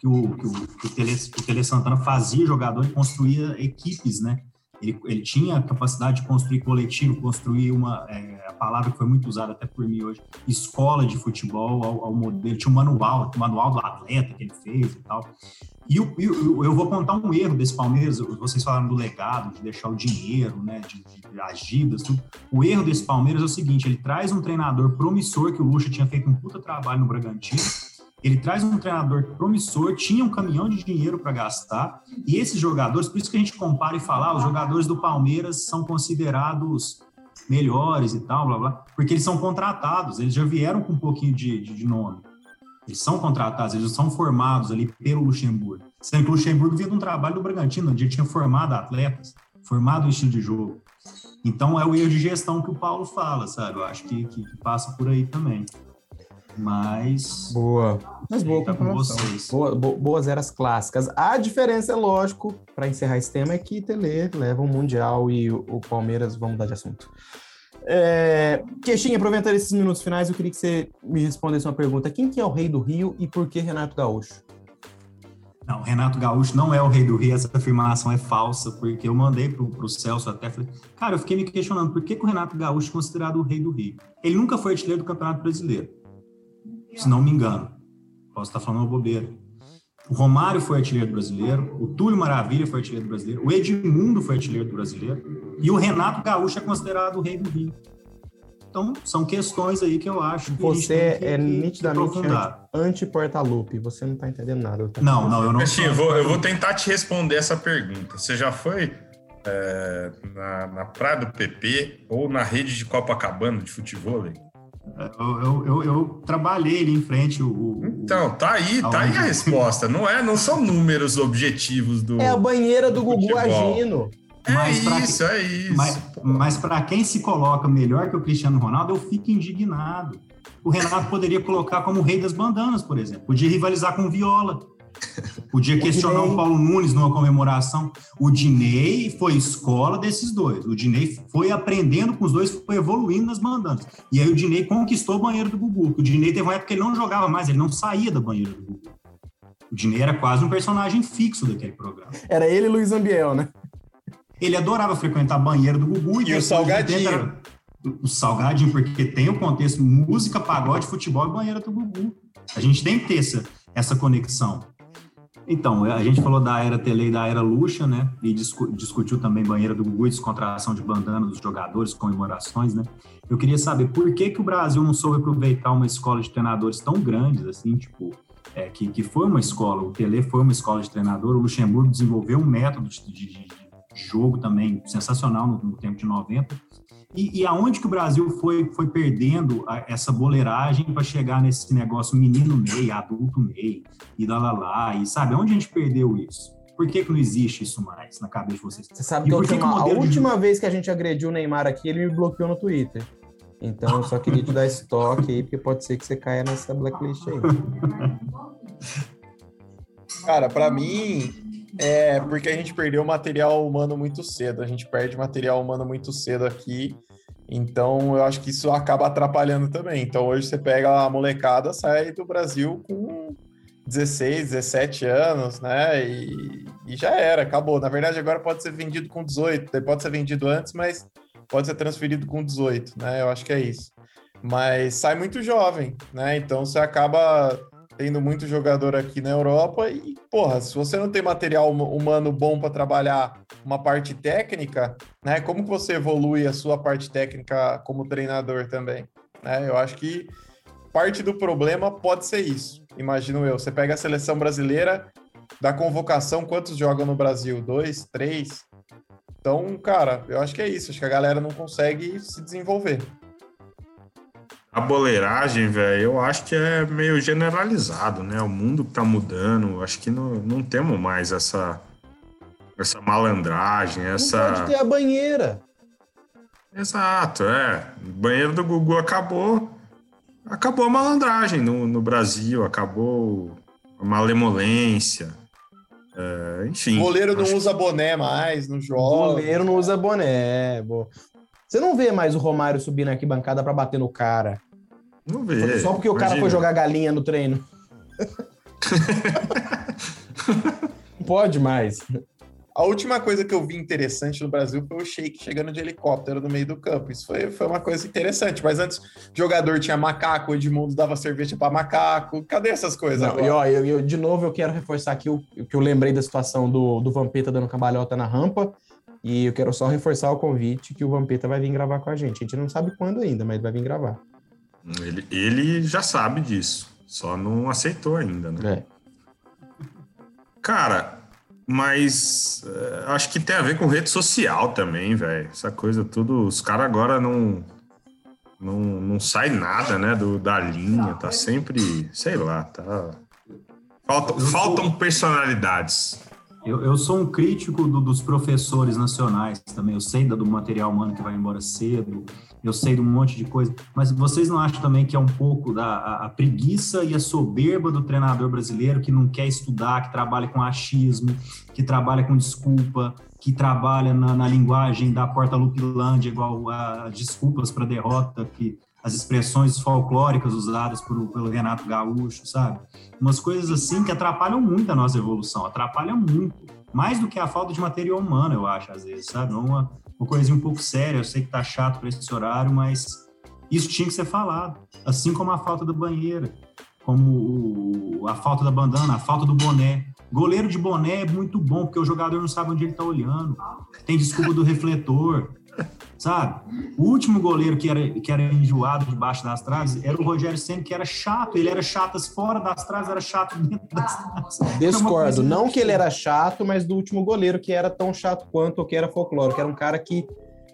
B: que, o, que, o, que o, Tele, o Tele Santana fazia jogador e construía equipes, né? Ele, ele, tinha a capacidade de construir coletivo, construir uma é, a palavra que foi muito usada até por mim hoje, escola de futebol ao, ao modelo. Tinha um manual, o manual do atleta que ele fez e tal. E eu, eu, eu, vou contar um erro desse Palmeiras. Vocês falaram do legado, de deixar o dinheiro, né, de, de tudo. O erro desse Palmeiras é o seguinte: ele traz um treinador promissor que o Lucha tinha feito um puta trabalho no Bragantino ele traz um treinador promissor, tinha um caminhão de dinheiro para gastar, e esses jogadores, por isso que a gente compara e fala, ah, os jogadores do Palmeiras são considerados melhores e tal, blá blá, porque eles são contratados, eles já vieram com um pouquinho de, de, de nome. Eles são contratados, eles são formados ali pelo Luxemburgo. Sendo que o Luxemburgo vinha de um trabalho do Bragantino, onde ele tinha formado atletas, formado o estilo de jogo. Então é o erro de gestão que o Paulo fala, sabe? Eu acho que, que, que passa por aí também. Mas.
A: Boa. Mas boa tá com vocês. Boa, boas eras clássicas. A diferença, é lógico, para encerrar esse tema, é que Tele leva o Mundial e o, Palmeiras, vamos mudar de assunto. É, Queixinha, aproveitando esses minutos finais, eu queria que você me respondesse uma pergunta. Quem que é o rei do Rio e por que Renato Gaúcho?
B: Não, Renato Gaúcho não é o rei do Rio, essa afirmação é falsa, porque eu mandei para o Celso até, falei, cara, eu fiquei me questionando, por que, que o Renato Gaúcho é considerado o rei do Rio? Ele nunca foi artilheiro do Campeonato Brasileiro se não me engano. Posso estar falando uma bobeira. O Romário foi artilheiro brasileiro, o Túlio Maravilha foi artilheiro brasileiro, o Edmundo foi artilheiro brasileiro e o Renato Gaúcho é considerado o rei do Rio. Então, são questões aí que eu acho que
A: Você que, é nitidamente anti-Portalupe, você não está entendendo nada.
B: Tá não, não, eu não.
D: Assim, eu, vou, eu vou tentar te responder essa pergunta. Você já foi é, na, na Praia do PP ou na rede de Copacabana de futebol?
B: Eu, eu, eu, eu, trabalhei ali em frente o.
D: Então, tá aí, tá aí a resposta. Não é, não são números objetivos do.
A: É a banheira do, do Gugu agindo.
D: É mas isso, é isso.
B: Mas, mas para quem se coloca melhor que o Cristiano Ronaldo, eu fico indignado. O Renato poderia colocar como o rei das bandanas, por exemplo. Podia rivalizar com o Viola. Podia questionar o, o Paulo Nunes numa comemoração. O Dinei foi escola desses dois. O Dinei foi aprendendo com os dois, foi evoluindo nas bandanas. E aí o Dinei conquistou o banheiro do Gugu. O Dinei teve uma época que ele não jogava mais, ele não saía da banheira do Gugu. O Dinei era quase um personagem fixo daquele programa.
A: Era ele e Luiz Ambiel, né?
B: Ele adorava frequentar a banheira do Gugu.
C: E, e o Salgadinho. Era...
B: O Salgadinho, porque tem o contexto música, pagode, futebol e banheira do Gugu. A gente tem que ter essa, essa conexão. Então, a gente falou da era Tele e da era Luxa, né? E discu discutiu também banheira do Gugu e descontração de bandana dos jogadores, comemorações, né? Eu queria saber por que, que o Brasil não soube aproveitar uma escola de treinadores tão grandes, assim, tipo, é, que, que foi uma escola, o Tele foi uma escola de treinador, o Luxemburgo desenvolveu um método de, de, de jogo também sensacional no, no tempo de 90, e, e, aonde que o Brasil foi, foi perdendo a, essa boleiragem para chegar nesse negócio menino meio, adulto meio, e lá, lá, lá, e sabe, onde a gente perdeu isso? Por que, que não existe isso mais na cabeça de vocês?
A: Você sabe que, a última, que a última de... vez que a gente agrediu o Neymar aqui, ele me bloqueou no Twitter. Então, eu só queria te dar esse toque aí, porque pode ser que você caia nessa blacklist aí.
C: Cara, para mim, é porque a gente perdeu material humano muito cedo. A gente perde material humano muito cedo aqui. Então, eu acho que isso acaba atrapalhando também. Então, hoje você pega a molecada, sai do Brasil com 16, 17 anos, né? E, e já era, acabou. Na verdade, agora pode ser vendido com 18, pode ser vendido antes, mas pode ser transferido com 18, né? Eu acho que é isso. Mas sai muito jovem, né? Então você acaba tendo muito jogador aqui na Europa e, porra, se você não tem material humano bom para trabalhar uma parte técnica, né, como que você evolui a sua parte técnica como treinador também? Né? Eu acho que parte do problema pode ser isso, imagino eu. Você pega a seleção brasileira, da convocação, quantos jogam no Brasil? Dois, três? Então, cara, eu acho que é isso. Acho que a galera não consegue se desenvolver.
D: A boleiragem, velho, eu acho que é meio generalizado, né? O mundo tá mudando, acho que não, não temos mais essa, essa malandragem, essa... Não
A: pode ter a banheira.
D: Exato, é. O banheiro do Gugu acabou, acabou a malandragem no, no Brasil, acabou a malemolência, é, enfim.
C: O goleiro não usa boné mais, não joga. O
A: goleiro não usa boné, boa. Você não vê mais o Romário subir na arquibancada para bater no cara.
D: Não vê.
A: Só porque o cara foi jogar galinha no treino. Não pode mais.
C: A última coisa que eu vi interessante no Brasil foi o Sheik chegando de helicóptero no meio do campo. Isso foi, foi uma coisa interessante. Mas antes, jogador tinha macaco, o Edmundo dava cerveja para macaco. Cadê essas coisas?
A: Não, e ó, eu, eu, de novo, eu quero reforçar aqui o que eu lembrei da situação do, do Vampeta dando cambalhota na rampa. E eu quero só reforçar o convite que o Vampeta vai vir gravar com a gente. A gente não sabe quando ainda, mas vai vir gravar.
D: Ele, ele já sabe disso, só não aceitou ainda, né? É. Cara, mas uh, acho que tem a ver com rede social também, velho. Essa coisa tudo. Os caras agora não, não. Não sai nada, né? Do, da linha, tá sempre. Sei lá, tá. Faltam, faltam personalidades.
B: Eu, eu sou um crítico do, dos professores nacionais também. Eu sei do material humano que vai embora cedo, eu sei de um monte de coisa, mas vocês não acham também que é um pouco da a, a preguiça e a soberba do treinador brasileiro que não quer estudar, que trabalha com achismo, que trabalha com desculpa, que trabalha na, na linguagem da porta-lupilândia, igual a desculpas para derrota, que as expressões folclóricas usadas por, pelo Renato Gaúcho, sabe? Umas coisas assim que atrapalham muito a nossa evolução, atrapalham muito. Mais do que a falta de material humano, eu acho, às vezes, sabe? Uma, uma coisinha um pouco séria, eu sei que tá chato para esse horário, mas isso tinha que ser falado. Assim como a falta da banheira, como a falta da bandana, a falta do boné. Goleiro de boné é muito bom, porque o jogador não sabe onde ele tá olhando. Tem desculpa do refletor sabe? O último goleiro que era, que era enjoado debaixo das traves era o Rogério Senna, que era chato. Ele era chato fora das traves, era chato dentro das traves.
A: Discordo. Não que ele era chato, mas do último goleiro que era tão chato quanto o que era folclore, que era um cara que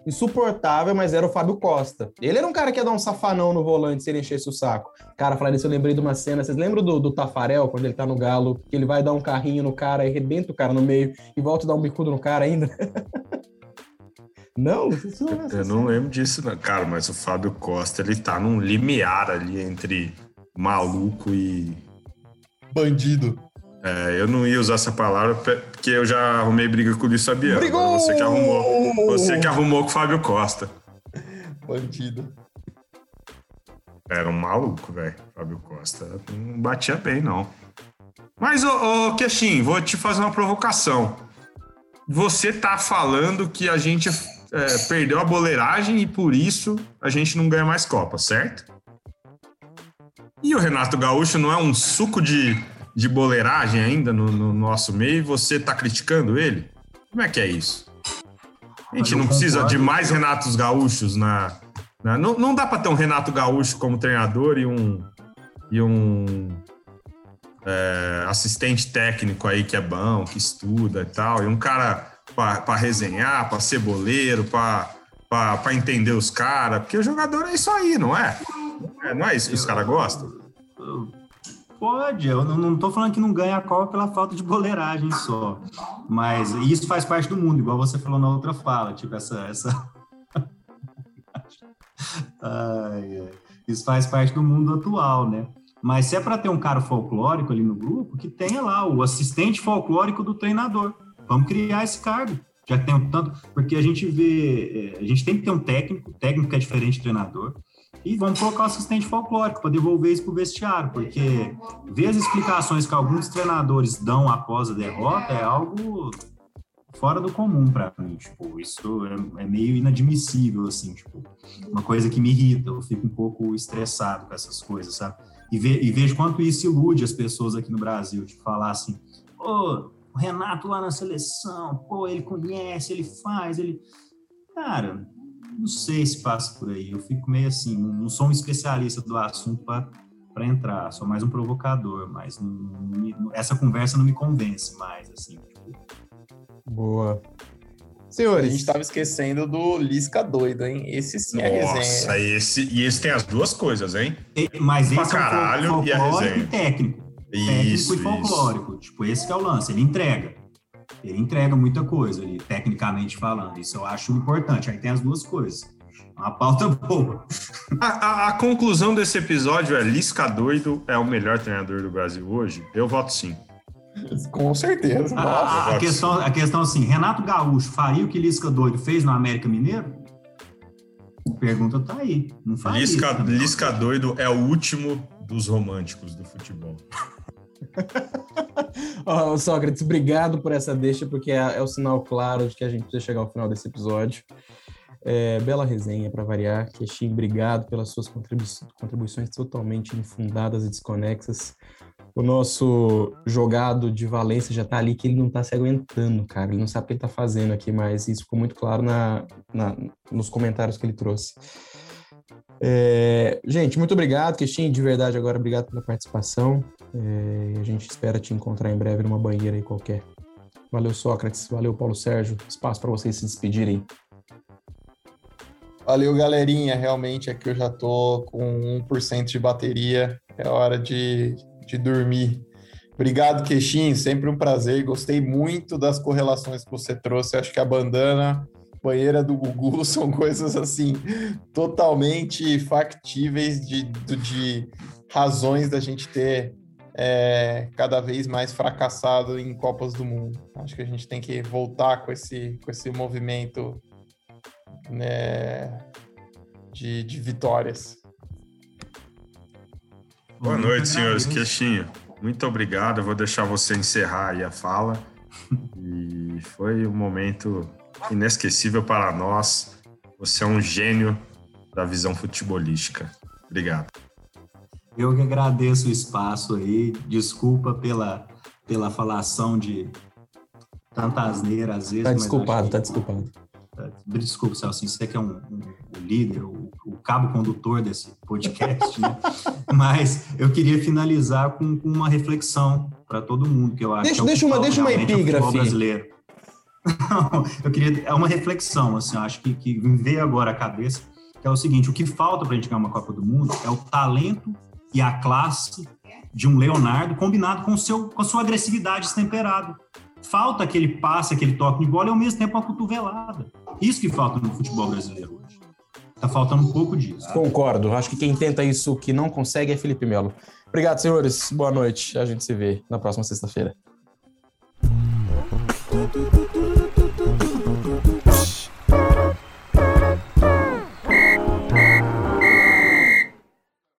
A: insuportável, mas era o Fábio Costa. Ele era um cara que ia dar um safanão no volante se ele enchesse o saco. Cara, falando isso, eu lembrei de uma cena. Vocês lembram do, do Tafarel, quando ele tá no galo, que ele vai dar um carrinho no cara e arrebenta o cara no meio e volta a dar um bicudo no cara ainda? Não,
D: isso não é Eu não lembro disso, não. Cara, mas o Fábio Costa, ele tá num limiar ali entre maluco e.
C: Bandido.
D: É, eu não ia usar essa palavra porque eu já arrumei briga com o Luiz Fabiano. Brigou! Você que arrumou. Você que arrumou com o Fábio Costa.
C: Bandido.
D: Era um maluco, velho. Fábio Costa. Não batia bem, não. Mas, ô, ô Queixinho, vou te fazer uma provocação. Você tá falando que a gente é, perdeu a boleiragem e por isso a gente não ganha mais Copa, certo? E o Renato Gaúcho não é um suco de, de boleiragem ainda no, no nosso meio e você tá criticando ele? Como é que é isso? A gente não precisa de mais Renatos Gaúchos na. na não, não dá para ter um Renato Gaúcho como treinador e um. E um é, assistente técnico aí que é bom, que estuda e tal, e um cara para resenhar, para ser boleiro, para entender os caras, porque o jogador é isso aí, não é? é não é isso que os caras gostam?
B: Pode, eu não, estou falando que não ganha a Copa pela falta de boleiragem só, mas isso faz parte do mundo, igual você falou na outra fala, tipo essa... essa... ai, ai. Isso faz parte do mundo atual, né? Mas se é para ter um cara folclórico ali no grupo, que tenha lá o assistente folclórico do treinador. Vamos criar esse cargo. Já tem um tanto, porque a gente vê, é, a gente tem que ter um técnico, técnico é diferente do treinador, e vamos colocar o assistente folclórico para devolver isso para o vestiário, porque ver as explicações que alguns treinadores dão após a derrota é algo fora do comum para mim, tipo, isso é, é, meio inadmissível, assim, tipo, uma coisa que me irrita, eu fico um pouco estressado com essas coisas, sabe? E, ve, e vejo quanto isso ilude as pessoas aqui no Brasil, de falar assim, pô, o Renato lá na seleção, pô, ele conhece, ele faz, ele. Cara, não sei se passa por aí. Eu fico meio assim, não sou um especialista do assunto para entrar, sou mais um provocador, mas não, não, essa conversa não me convence mais, assim. Tipo.
A: Boa. Senhores,
C: a gente estava esquecendo do Lisca doido, hein? Esse sim é
D: Nossa, resenha. Esse, e esse tem as duas coisas, hein?
B: Mas esse pra caralho, é o e a resenha. técnico técnico isso, e folclórico. Isso. Tipo, esse é o lance, ele entrega. Ele entrega muita coisa ali, tecnicamente falando. Isso eu acho importante. Aí tem as duas coisas. Uma pauta boa.
D: A, a, a conclusão desse episódio é Lisca doido é o melhor treinador do Brasil hoje? Eu voto sim.
C: Com certeza.
B: A, a, questão, a questão assim, Renato Gaúcho faria o que Lisca doido fez no América Mineiro? A pergunta tá aí. Não faria.
D: Lisca, Lisca doido é o último dos românticos do futebol.
A: oh, Sócrates, obrigado por essa deixa, porque é, é, o sinal claro de que a gente precisa chegar ao final desse episódio. É, bela resenha para variar. Queixinho, obrigado pelas suas contribui contribuições totalmente infundadas e desconexas. O nosso jogado de Valência já está ali que ele não está se aguentando, cara. Ele não sabe o que ele está fazendo aqui, mas isso ficou muito claro na, na, nos comentários que ele trouxe. É, gente, muito obrigado, Queixinho, de verdade agora, obrigado pela participação. É, a gente espera te encontrar em breve numa banheira aí qualquer. Valeu, Sócrates, valeu, Paulo Sérgio. Espaço para vocês se despedirem.
C: Valeu, galerinha. Realmente aqui eu já tô com 1% de bateria. É hora de, de dormir. Obrigado, Queixinho. Sempre um prazer. Gostei muito das correlações que você trouxe. Acho que a bandana banheira do Gugu são coisas assim totalmente factíveis de, de razões da gente ter é, cada vez mais fracassado em Copas do Mundo. Acho que a gente tem que voltar com esse, com esse movimento né, de, de vitórias.
D: Boa noite, senhores. Queixinho, muito obrigado. Eu vou deixar você encerrar aí a fala. E foi um momento inesquecível para nós. Você é um gênio da visão futebolística. Obrigado.
B: Eu que agradeço o espaço aí. Desculpa pela, pela falação de tanta asneira às vezes.
A: Tá desculpado, tá desculpado.
B: Desculpa, Celso, você que é um, um, o líder, o, o, cabo condutor desse podcast, né? Mas eu queria finalizar com, com uma reflexão para todo mundo, que eu acho
A: deixa,
B: que é
A: deixa uma, deixa uma epígrafe.
B: brasileiro. Eu queria. É uma reflexão, assim, acho que, que me veio agora à cabeça, que é o seguinte: o que falta para a gente ganhar uma Copa do Mundo é o talento e a classe de um Leonardo combinado com, seu, com a sua agressividade destemperada. Falta aquele passe, aquele toque de bola e ao mesmo tempo uma cotovelada. Isso que falta no futebol brasileiro hoje. tá faltando um pouco disso.
A: Concordo. Acho que quem tenta isso que não consegue é Felipe Melo. Obrigado, senhores. Boa noite. A gente se vê na próxima sexta-feira.